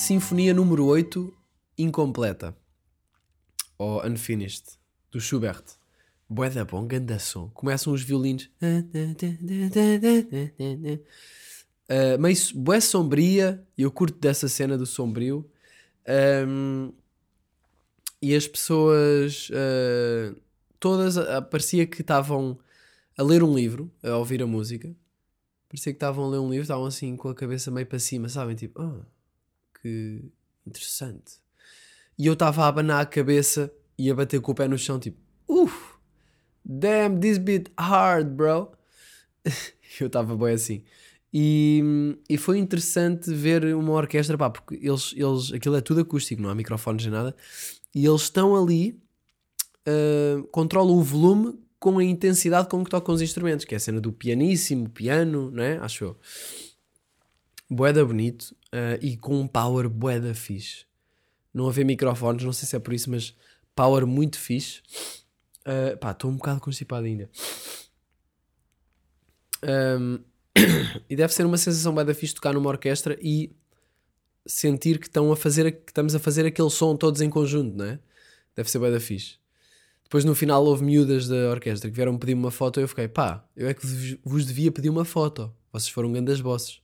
Sinfonia número 8, incompleta. Ou Unfinished, do Schubert. Bué da bom, ganda som. Começam os violinos. Uh, meio s- bué sombria. e Eu curto dessa cena do sombrio. Um, e as pessoas uh, todas uh, parecia que estavam a ler um livro, a ouvir a música. Parecia que estavam a ler um livro, estavam assim com a cabeça meio para cima, sabem? Tipo, ah, que interessante. E eu estava a abanar a cabeça e a bater com o pé no chão, tipo, uff, damn, this bit hard, bro. eu estava bem assim. E, e foi interessante ver uma orquestra, pá, porque eles, eles, aquilo é tudo acústico, não há microfones nem nada, e eles estão ali, ah, controlam o volume com a intensidade com que tocam os instrumentos, que é a cena do pianíssimo, piano, não é? Acho eu. Boeda bonito ah, e com um power boeda fixe. Não haver microfones, não sei se é por isso, mas power muito fixe. Ah, pá, estou um bocado constipado ainda. Ahm, e deve ser uma sensação bem da fixe tocar numa orquestra e sentir que, estão a fazer, que estamos a fazer aquele som todos em conjunto, não é? Deve ser bem da fixe. Depois no final houve miúdas da orquestra que vieram pedir uma foto e eu fiquei, pá, eu é que vos devia pedir uma foto. Vocês foram grandes bosses.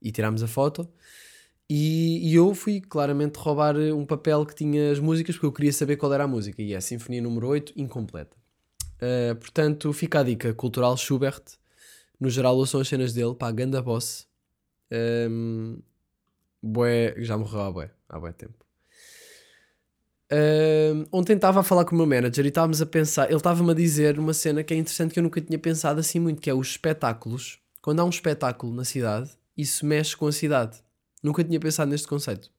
E tirámos a foto E, e eu fui claramente roubar um papel que tinha as músicas porque eu queria saber qual era a música. E é a Sinfonia número 8, incompleta. Uh, portanto, fica a dica: Cultural Schubert. No geral, ouçam as cenas dele, pá, ganda boss. Um, bué, já morreu há bué, há bué tempo. Um, ontem estava a falar com o meu manager e estávamos a pensar, ele estava-me a dizer uma cena que é interessante que eu nunca tinha pensado assim muito, que é os espetáculos. Quando há um espetáculo na cidade, isso mexe com a cidade. Nunca tinha pensado neste conceito.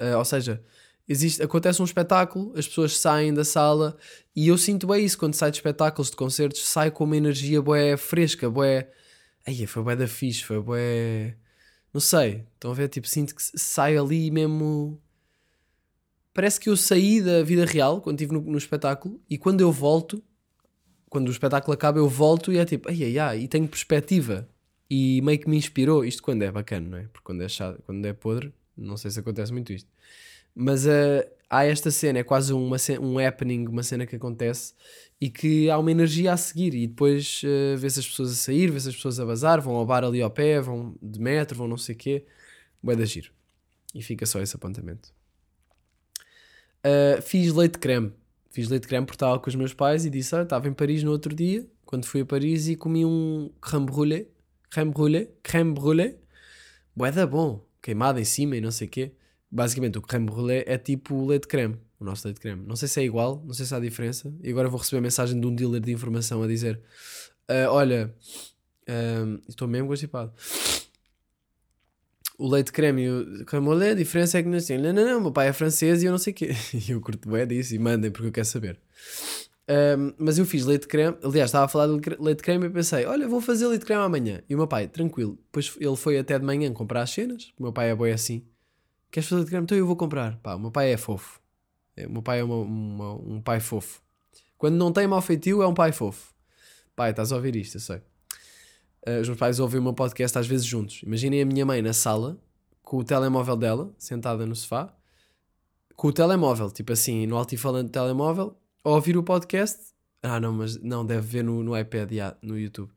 Uh, ou seja, existe, acontece um espetáculo, as pessoas saem da sala e eu sinto bem isso quando sai de espetáculos, de concertos, sai com uma energia bué fresca, bué... Aí foi bué da fixe, foi bué... Não sei, estão a ver? Tipo, sinto que sai ali mesmo parece que eu saí da vida real quando estive no, no, espetáculo e quando eu volto, quando o espetáculo acaba, eu volto e é tipo, ai ai ai, e tenho perspectiva. E meio que me inspirou. Isto quando é bacana, não é? Porque quando é, chato, quando é podre, não sei se acontece muito isto. Mas uh, há esta cena, é quase uma, um happening, uma cena que acontece e que há uma energia a seguir. E depois uh, vê-se as pessoas a sair, vê-se as pessoas a bazar, vão ao bar ali ao pé, vão de metro, vão não sei o quê. Vai da giro. E fica só esse apontamento. Uh, fiz leite creme. Fiz leite creme porque estava com os meus pais e disse: ah, estava em Paris no outro dia, quando fui a Paris e comi um creme brûlée. Creme brûlée, creme brûlée. Boeda bom, queimado em cima e não sei o quê. Basicamente, o creme brûlée é tipo o leite creme, o nosso leite creme. Não sei se é igual, não sei se há diferença. E agora vou receber a mensagem de um dealer de informação a dizer: uh, Olha, uh, estou mesmo constipado o leite creme e o creme a diferença é que assim, não, não, não, meu pai é francês e eu não sei o quê. E eu curto bem disso e mandem porque eu quero saber. Um, mas eu fiz leite creme, aliás, estava a falar de leite creme e pensei, olha, vou fazer leite creme amanhã. E o meu pai, tranquilo, depois ele foi até de manhã comprar as cenas, o meu pai é boi assim, queres fazer leite creme? Então eu vou comprar. Pá, o meu pai é fofo. É, o meu pai é uma, uma, um pai fofo. Quando não tem mau feitio, é um pai fofo. Pai, estás a ouvir isto, eu sei. Uh, os meus pais ouvem o meu podcast às vezes juntos. Imaginem a minha mãe na sala, com o telemóvel dela, sentada no sofá, com o telemóvel, tipo assim, no altifalante do telemóvel, a ouvir o podcast. Ah, não, mas não, deve ver no, no iPad, yeah, no YouTube.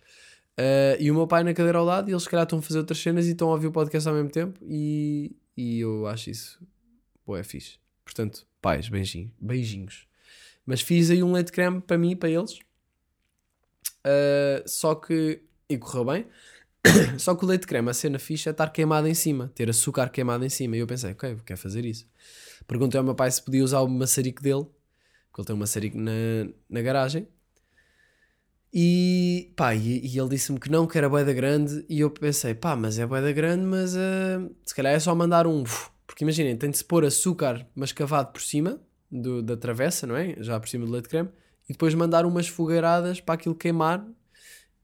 Uh, e o meu pai na cadeira ao lado, e eles, se calhar, estão a fazer outras cenas e estão a ouvir o podcast ao mesmo tempo. E, e eu acho isso, pô, é fixe. Portanto, pais, beijinhos. beijinhos. Mas fiz aí um leite creme para mim e para eles. Uh, só que e correu bem. Só que o leite creme, a cena ficha é estar queimado em cima, ter açúcar queimado em cima. E eu pensei, ok, quero fazer isso. Perguntei ao meu pai se podia usar o maçarico dele, porque ele tem um maçarico na, na garagem. E pá, e, e ele disse-me que não, que era boeda grande. E eu pensei, pá, mas é boeda grande, mas uh, se calhar é só mandar um. Porque imaginem, tem de se pôr açúcar mascavado por cima do, da travessa, não é? Já por cima do leite creme. E depois mandar umas fogueiradas para aquilo queimar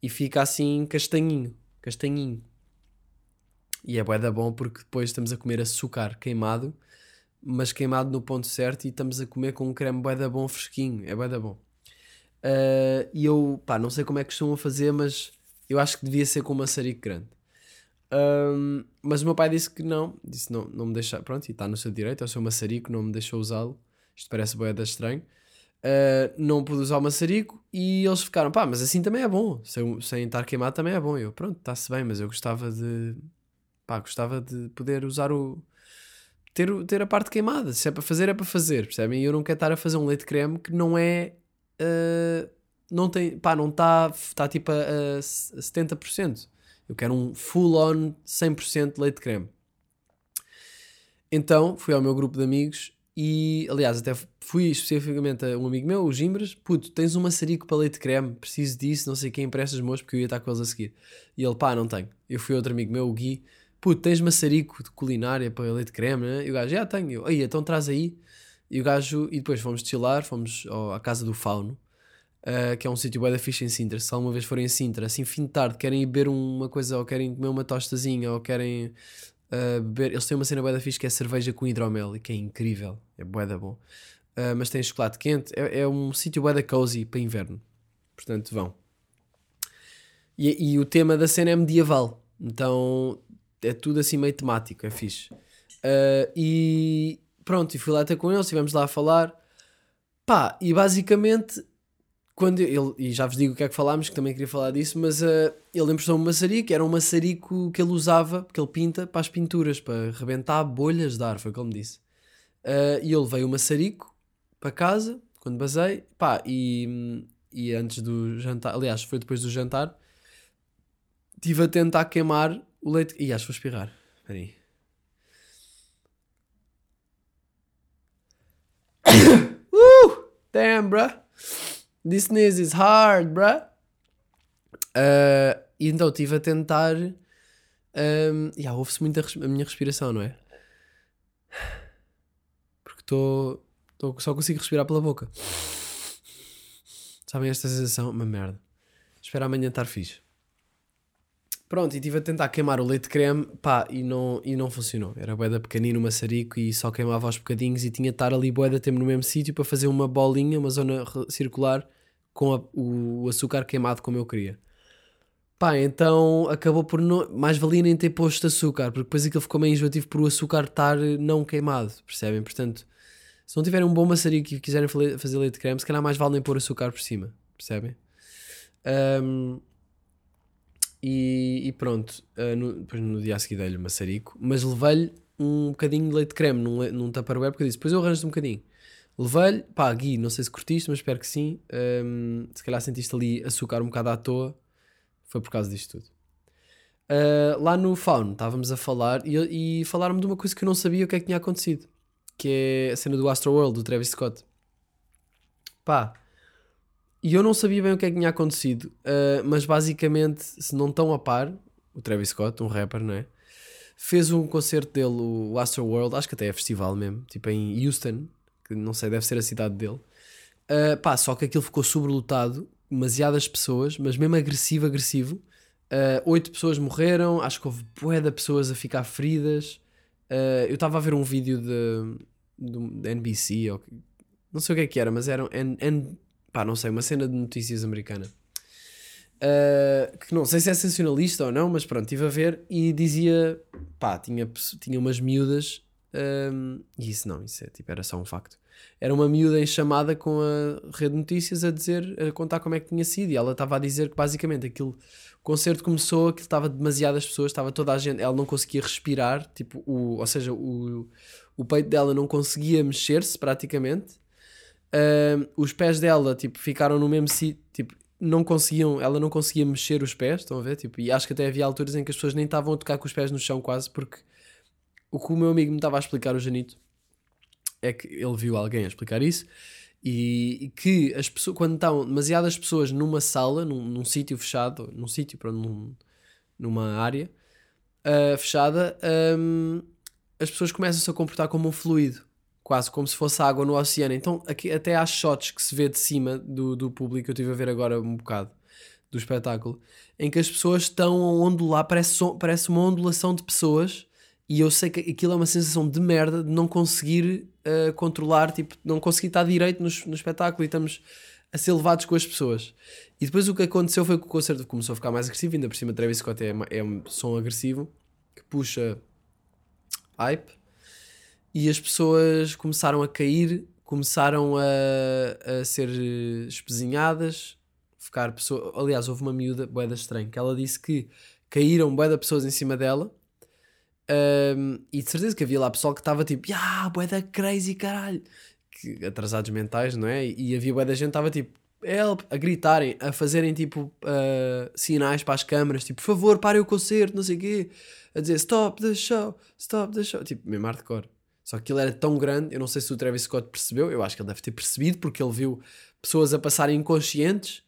e fica assim castanhinho, castanhinho. E é bué da bom porque depois estamos a comer açúcar queimado, mas queimado no ponto certo e estamos a comer com um creme bué da bom fresquinho, é bué da bom. Uh, e eu, pá, não sei como é que costumam fazer, mas eu acho que devia ser com um maçarico grande. Um, mas o meu pai disse que não, disse não, não me deixa, pronto, e está no seu direito, é o seu maçarico, não me deixou usá-lo. Isto parece bué da estranho uh, não pude usar o maçarico e eles ficaram, pá, mas assim também é bom, sem, sem estar queimado também é bom. Eu, pronto, está-se bem, mas eu gostava de, pá, gostava de poder usar o, ter, ter a parte queimada. Se é para fazer, é para fazer, percebem? E eu não quero estar a fazer um leite creme que não é, uh, não tem, pá, não está, está tipo a, a 70%. Eu quero um full on 100% leite creme. Então fui ao meu grupo de amigos e, aliás, até fui especificamente a um amigo meu, o Gimbras, puto, tens um maçarico para leite creme, preciso disso, não sei quem emprestas moço, porque eu ia estar com eles a seguir. E ele, pá, não tenho. Eu fui a outro amigo meu, o Gui, puto, tens maçarico de culinária para leite creme, né? E o gajo, já tenho. Eu, aí, então traz aí. E o gajo, e depois fomos chilar, fomos ao, à casa do Fauno, uh, que é um sítio bué da ficha em Sintra. Se alguma vez forem a Sintra, assim, fim de tarde, querem ir beber uma coisa, ou querem comer uma tostazinha, ou querem uh, beber. Eles têm uma cena bué da fixe que é cerveja com hidromel e que é incrível, é bué da bom. Uh, mas tem chocolate quente, é, é um sítio bué da cozy para inverno. Portanto, vão. E, e, o tema da cena é medieval, então é tudo assim meio temático, é fixe. Uh, e pronto, e fui lá até com eles, estivemos lá a falar. Pá, e basicamente quando ele, e já vos digo o que é que falámos, que também queria falar disso, mas eh, ele emprestou-me um maçarico, era um maçarico que ele usava, que ele pinta para as pinturas, para rebentar bolhas de ar, foi como disse. Eh, e eu levei o maçarico para casa, quando basei, pá, e, e antes do jantar, aliás, foi depois do jantar, estive a tentar queimar o leite. Ih, acho que vou espirrar. Espera aí. uh! Damn, bruh. This sneeze is hard, bruh. Uh, e então estive a tentar. Um, yeah, ouve-se muito a, a minha respiração, não é? Porque estou. Só consigo respirar pela boca. Sabem esta sensação? Uma merda. Espero amanhã estar fixe. Pronto, e estive a tentar queimar o leite creme, pá, e não, e não funcionou. Era boeda pequenino, maçarico, e só queimava aos bocadinhos e tinha de estar ali boeda tempo no mesmo sítio para fazer uma bolinha, uma zona circular com a- o açúcar queimado como eu queria. Pá, então acabou por não... Mais valia nem ter posto açúcar, porque depois aquilo ficou meio enjoativo por o açúcar estar não queimado, percebem? Portanto, se não tiverem um bom maçarico e quiserem fazer leite creme, se calhar mais vale nem pôr açúcar por cima, percebem? Ahm, e, e pronto, ah, no, depois no dia a seguir dei-lhe maçarico, mas levei-lhe um bocadinho de leite de creme num, num tupperware, porque eu disse, depois eu arranjo um bocadinho. Levei-lhe, pá, Gui, não sei se curtiste, mas espero que sim. Ahm, se calhar sentiste ali açúcar um bocado à toa, foi por causa disto tudo. Ah, lá no Faun estávamos a falar e, e falaram-me de uma coisa que eu não sabia o que é que tinha acontecido, que é a cena do Astro World, do Travis Scott. Pá, e eu não sabia bem o que é que tinha acontecido, ah, mas basicamente, se não estão a par, o Travis Scott, um rapper, não é? Fez um concerto dele, o Astro World, acho que até é festival mesmo, tipo em Houston, que não sei, deve ser a cidade dele. Ah, pá, só que aquilo ficou sobrelotado, demasiadas pessoas, mas mesmo agressivo, agressivo. Ah, oito pessoas morreram, acho que houve bué de pessoas a ficar feridas. Ah, eu estava a ver um vídeo de, da NBC, ou, não sei o que é que era, mas era um- pá, não sei, uma cena de notícias americana. Uh, que não sei se é sensacionalista ou não, mas pronto, estive a ver e dizia, pá, tinha, tinha umas miúdas, um, e isso não, isso é, tipo, era só um facto. Era uma miúda em chamada com a rede de notícias a dizer, a contar como é que tinha sido, e ela estava a dizer que basicamente aquilo, o concerto começou, aquilo estava demasiadas pessoas, estava toda a gente, ela não conseguia respirar, tipo, o, ou seja, o, o peito dela não conseguia mexer-se praticamente. Um, os pés dela tipo, ficaram no mesmo sítio, tipo, não conseguiam, ela não conseguia mexer os pés, estão a ver? Tipo, e acho que até havia alturas em que as pessoas nem estavam a tocar com os pés no chão quase, porque o que o meu amigo me estava a explicar, o Janito, é que ele viu alguém a explicar isso, e, e que as pessoas, quando estão demasiadas pessoas numa sala, num, num sítio fechado, num sítio, pronto, num, numa área ah, fechada, hum, as pessoas começam-se a comportar como um fluido quase como se fosse água no oceano. Então, aqui, até há shots que se vê de cima do, do público, eu estive a ver agora um bocado do espetáculo, em que as pessoas estão a ondular, parece, parece uma ondulação de pessoas, e eu sei que aquilo é uma sensação de merda de não conseguir uh, controlar, tipo, não conseguir estar direito no, no espetáculo e estamos a ser levados com as pessoas. E depois o que aconteceu foi que o concerto começou a ficar mais agressivo, ainda por cima Travis Scott é, é um som agressivo, que puxa hype, e as pessoas começaram a cair, começaram a, a ser espezinhadas, ficar pessoa... aliás, houve uma miúda boeda estranha, que ela disse que caíram boeda pessoas em cima dela, ahm, e de certeza que havia lá pessoal que estava tipo, ah, boeda crazy, caralho, que, atrasados mentais, não é? E havia boeda gente que estava tipo, help, a gritarem, a fazerem tipo ah, sinais para as câmaras, tipo, por favor, parem o concerto, não sei o quê, a dizer stop the show, stop the show, tipo, mesmo hardcore. Só que aquilo era tão grande, eu não sei se o Travis Scott percebeu, eu acho que ele deve ter percebido, porque ele viu pessoas a passarem inconscientes.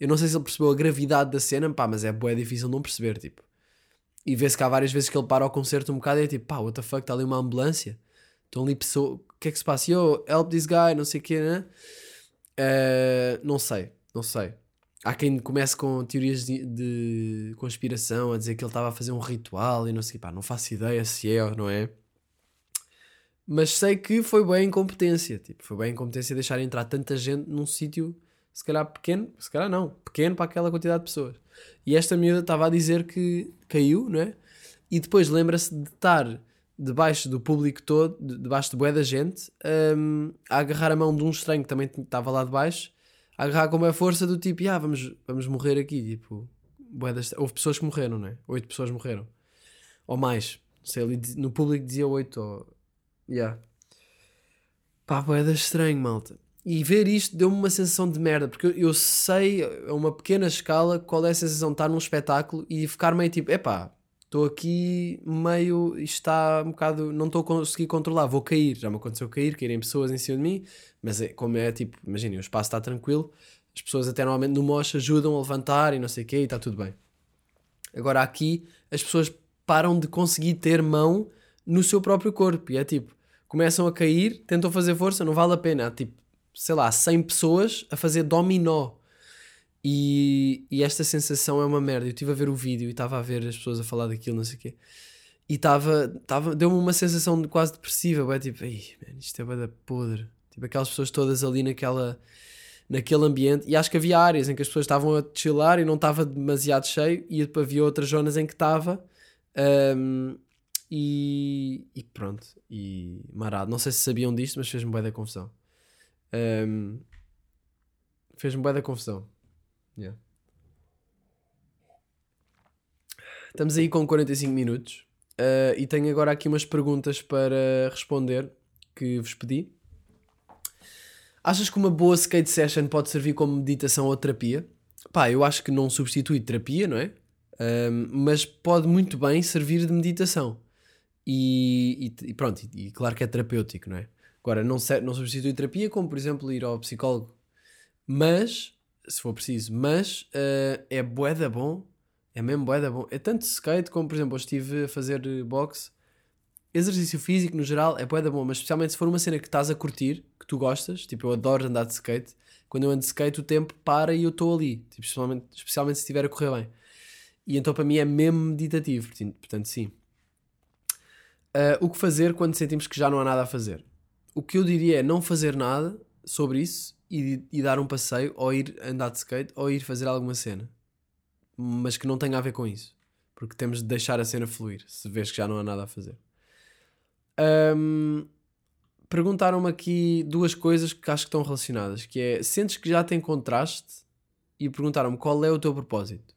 Eu não sei se ele percebeu a gravidade da cena, pá, mas é bué difícil não perceber, tipo. E vê-se que há várias vezes que ele para ao concerto um bocado e é tipo, pá, what the fuck, está ali uma ambulância. Estão ali pessoas, o que é que se passa? Yo, help this guy, não sei o quê, né? Eh, não sei, não sei. Há quem comece com teorias de, de conspiração, a dizer que ele estava a fazer um ritual e não sei, o quê. pá, não faço ideia se é ou não é. Mas sei que foi bem incompetência. Tipo, foi bem incompetência deixar entrar tanta gente num sítio, se calhar pequeno, se calhar não, pequeno para aquela quantidade de pessoas. E esta miúda estava a dizer que caiu, não é? E depois lembra-se de estar debaixo do público todo, de- debaixo de bué da gente, hum, a agarrar a mão de um estranho que também estava lá debaixo, a agarrar com uma força do tipo, ah, vamos, vamos morrer aqui. Tipo, bué das- houve pessoas que morreram, não é? Oito pessoas morreram. Ou mais. Sei, ali no público dizia oito. Ou... Yeah. Pá, boeda estranho, malta. E ver isto deu-me uma sensação de merda, porque eu, sei a uma pequena escala qual é a sensação de estar num espetáculo e ficar meio tipo, epá, estou aqui meio, está um bocado, não estou a conseguir controlar, vou cair. Já me aconteceu cair, caírem pessoas em cima de mim, mas é, como é tipo, imaginem, o espaço está tranquilo, as pessoas até normalmente no mosh ajudam a levantar e não sei o quê e está tudo bem. Agora aqui as pessoas param de conseguir ter mão no seu próprio corpo e é tipo, começam a cair, tentam fazer força, não vale a pena. Há tipo, sei lá, 100 pessoas a fazer dominó. E, e esta sensação é uma merda. Eu estive a ver o vídeo e estava a ver as pessoas a falar daquilo, não sei o quê. E estava, estava, deu-me uma sensação de quase depressiva. bué, tipo, Ei, man, isto é bué da podre. Tipo, aquelas pessoas todas ali naquela, naquele ambiente. E acho que havia áreas em que as pessoas estavam a chilar e não estava demasiado cheio. E havia outras zonas em que estava. Ahm, e, e pronto. E marado. Não sei se sabiam disto, mas fez-me bué da confusão. Ahm, fez-me bué da confusão. Yeah. Estamos aí com 45 minutos. ah, e tenho agora aqui umas perguntas para responder que vos pedi. Achas que uma boa skate session pode servir como meditação ou terapia? Pá, eu acho que não substitui terapia, não é? Ahm, mas pode muito bem servir de meditação. E, e- pronto, e, e claro que é terapêutico, não é? Agora, não, não substitui terapia, como por exemplo ir ao psicólogo. Mas, se for preciso, mas ah, é bué da bom, é mesmo bué da bom. É tanto skate como, por exemplo, eu estive a fazer eh, boxe. Exercício físico no geral é bué da bom, mas especialmente se for uma cena que estás a curtir, que tu gostas, tipo eu adoro andar de skate, quando eu ando de skate o tempo para e eu estou ali, tipo, especialmente, especialmente se estiver a correr bem. E então para mim é mesmo meditativo, portanto sim. Ah, o que fazer quando sentimos que já não há nada a fazer? O que eu diria é não fazer nada sobre isso e, e dar um passeio, ou ir andar de skate, ou ir fazer alguma cena. Mas que não tenha a ver com isso. Porque temos de deixar a cena fluir, se vês que já não há nada a fazer. Ahm, Perguntaram-me aqui duas coisas que acho que estão relacionadas, que é, sentes que já tem contraste? E perguntaram-me qual é o teu propósito?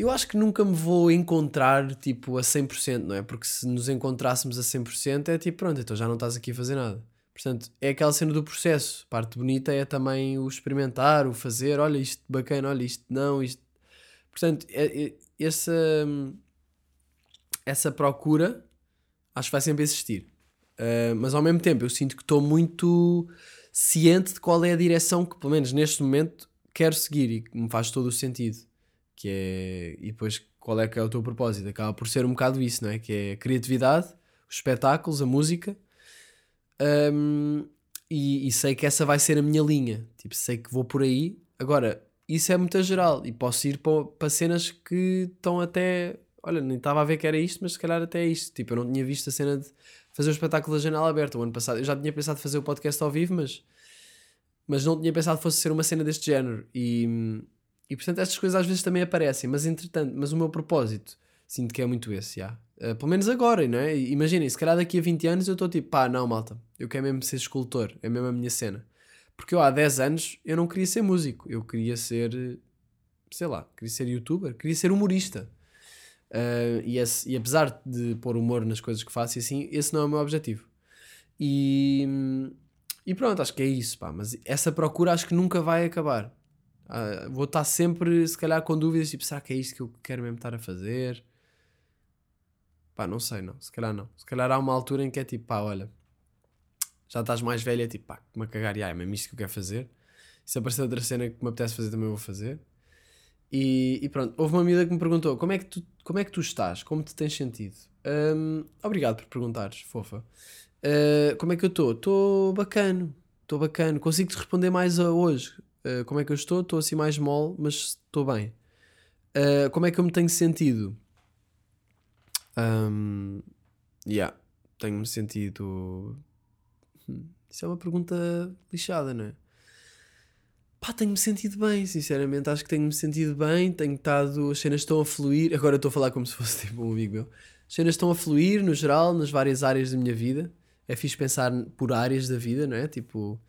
Eu acho que nunca me vou encontrar tipo a 100%, não é? Porque se nos encontrássemos a 100% é tipo, pronto, então já não estás aqui a fazer nada. Portanto, é aquela cena do processo. A parte bonita é também o experimentar, o fazer, olha isto bacana, olha isto não, isto. Portanto, é- é- essa, essa procura acho que vai sempre existir. Uh, mas ao mesmo tempo eu sinto que estou muito ciente de qual é a direção que, pelo menos neste momento, quero seguir e que me faz todo o sentido. Que é. E depois qual é que é o teu propósito? Acaba por ser um bocado isso, não é? Que é a criatividade, os espetáculos, a música. Um, e, e sei que essa vai ser a minha linha. Tipo, sei que vou por aí. Agora, isso é muito geral e posso ir para, para cenas que estão até. Olha, nem estava a ver que era isto, mas se calhar até é isto. Tipo, eu não tinha visto a cena de fazer o espetáculo da janela aberta o ano passado. Eu já tinha pensado fazer o podcast ao vivo, mas, mas não tinha pensado que fosse ser uma cena deste género. E, e portanto, estas coisas às vezes também aparecem, mas entretanto, mas o meu propósito sinto que é muito esse, já. Uh, pelo menos agora, não é? Imaginem, se calhar daqui a 20 anos eu estou tipo, pá, não, malta, eu quero mesmo ser escultor, é mesmo a minha cena. Porque eu há 10 anos eu não queria ser músico, eu queria ser, sei lá, queria ser youtuber, queria ser humorista. Uh, e, esse- e apesar de pôr humor nas coisas que faço e assim, esse não é o meu objetivo. E, e pronto, acho que é isso, pá. Mas essa procura acho que nunca vai acabar. Ah, vou estar sempre, se calhar, com dúvidas, tipo, será que é isto que eu quero mesmo estar a fazer? Pá, não sei, não. Se calhar não. Se calhar há uma altura em que é tipo, pá, olha, já estás mais velha, tipo, pá, me cagar, e, ah, é mesmo isto que eu quero fazer. Se aparecer outra cena que me apetece fazer, também vou fazer. E, e pronto, houve uma amiga que me perguntou como é que tu, como é que tu estás? Como te tens sentido? Hum, obrigado por perguntares, fofa. Uh, como é que eu estou? Estou bacano, estou bacano. Consigo te responder mais a hoje. Uh, como é que eu estou? Estou assim mais mole, mas estou bem. Uh, como é que eu me tenho sentido? Um, yeah, tenho-me sentido. Hum, Isso é uma pergunta lixada, não é? Pá, tenho-me sentido bem, sinceramente. Acho que tenho-me sentido bem. Tenho estado. As cenas estão a fluir. Agora estou a falar como se fosse tipo um amigo meu. As cenas estão a fluir, no geral, nas várias áreas da minha vida. É fixe pensar por áreas da vida, não é? Tipo.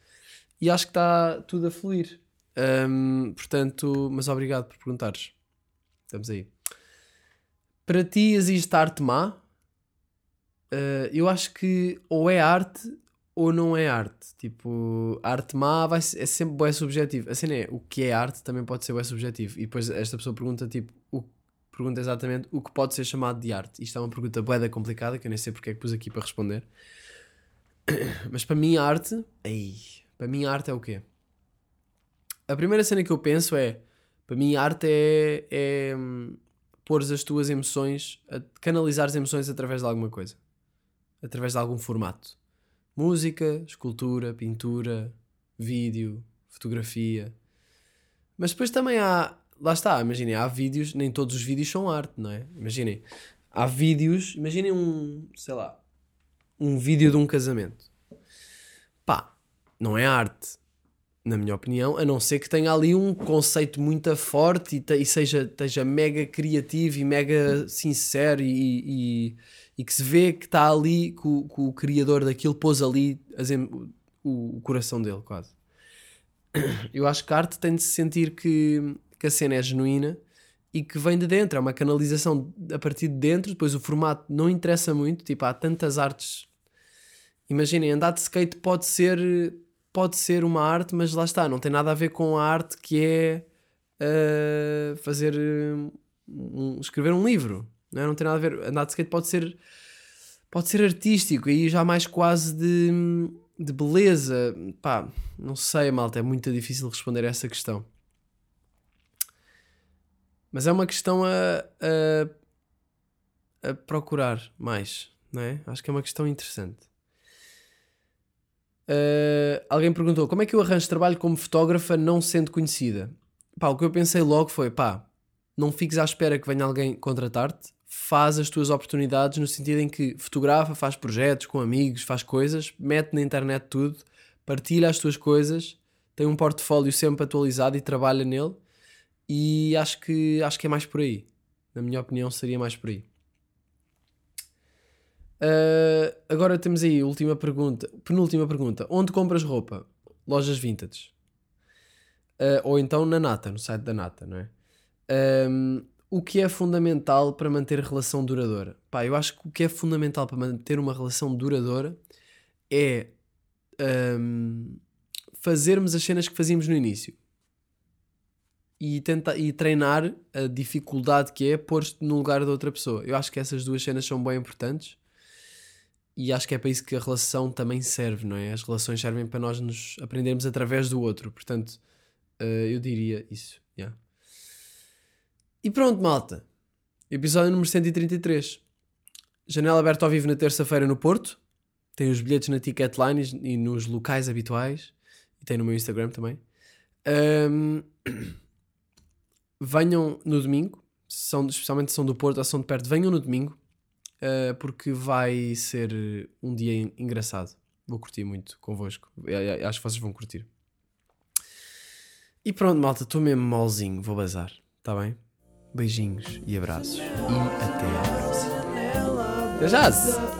E acho que está tudo a fluir. Ahm, portanto, mas obrigado por perguntares. Estamos aí. Para ti existe arte má? Ah, eu acho que ou é arte ou não é arte. Tipo, arte má vai é sempre bem subjetivo. A cena é, o que é arte também pode ser bem subjetivo. E depois esta pessoa pergunta, tipo, o, pergunta exatamente o que pode ser chamado de arte. Isto é uma pergunta bué da complicada, que eu nem sei porque é que pus aqui para responder. Mas para mim arte, ei, para mim a arte é o quê? A primeira cena que eu penso é, para mim a arte é, é hum, pôr as tuas emoções, canalizar as emoções através de alguma coisa. Através de algum formato. Música, escultura, pintura, vídeo, fotografia. Mas depois também há, lá está, imaginem, há vídeos, nem todos os vídeos são arte, não é? Imaginem, há vídeos, imaginem um, sei lá, um vídeo de um casamento. Não é arte, na minha opinião, a não ser que tenha ali um conceito muito forte e, e seja, esteja mega criativo e mega sincero e, e, e que se vê que está ali, que o, que o criador daquilo pôs ali o, o coração dele, quase. Eu acho que a arte tem de se sentir que, que a cena é genuína e que vem de dentro, é uma canalização a partir de dentro, depois o formato não interessa muito, tipo, há tantas artes. Imaginem, andar de skate pode ser pode ser uma arte, mas lá está, não tem nada a ver com a arte que é uh, fazer um- escrever um livro, não, é? não tem nada a ver. Andar de skate pode ser pode ser artístico e já mais quase de, de beleza. Pá, não sei, malta, é muito difícil responder a essa questão. Mas é uma questão a, a, a procurar mais, não é? Acho que é uma questão interessante. Uh, alguém perguntou como é que eu arranjo trabalho como fotógrafa não sendo conhecida? Pá, o que eu pensei logo foi: pá, não fiques à espera que venha alguém contratar-te, faz as tuas oportunidades no sentido em que fotografa, faz projetos com amigos, faz coisas, mete na internet tudo, partilha as tuas coisas, tem um portfólio sempre atualizado e trabalha nele. E acho que, acho que é mais por aí. Na minha opinião, seria mais por aí. Uh, agora temos aí última pergunta, penúltima pergunta. Onde compras roupa? Lojas vintage. Uh, ou então na Nata, no site da Nata, não é? Um, o que é fundamental para manter relação duradoura? Pá, eu acho que o que é fundamental para manter uma relação duradoura é um, fazermos as cenas que fazíamos no início e, tentar, e treinar a dificuldade que é pôr-te no lugar da outra pessoa. Eu acho que essas duas cenas são bem importantes e acho que é para isso que a relação também serve, não é? As relações servem para nós nos aprendermos através do outro, portanto, uh, eu diria isso. Yeah. E pronto, malta. Episódio número 133. Janela aberta ao vivo na terça-feira no Porto. Tem os bilhetes na Ticketline e nos locais habituais. E tem no meu Instagram também. Um, venham no domingo, são, especialmente são do Porto ou são de perto, venham no domingo, uh, porque vai ser um dia engraçado. Vou curtir muito convosco. Eu Acho que vocês vão curtir. E pronto, malta, estou mesmo malzinho, vou bazar, tá bem? Beijinhos e abraços. E até à próxima. Até já!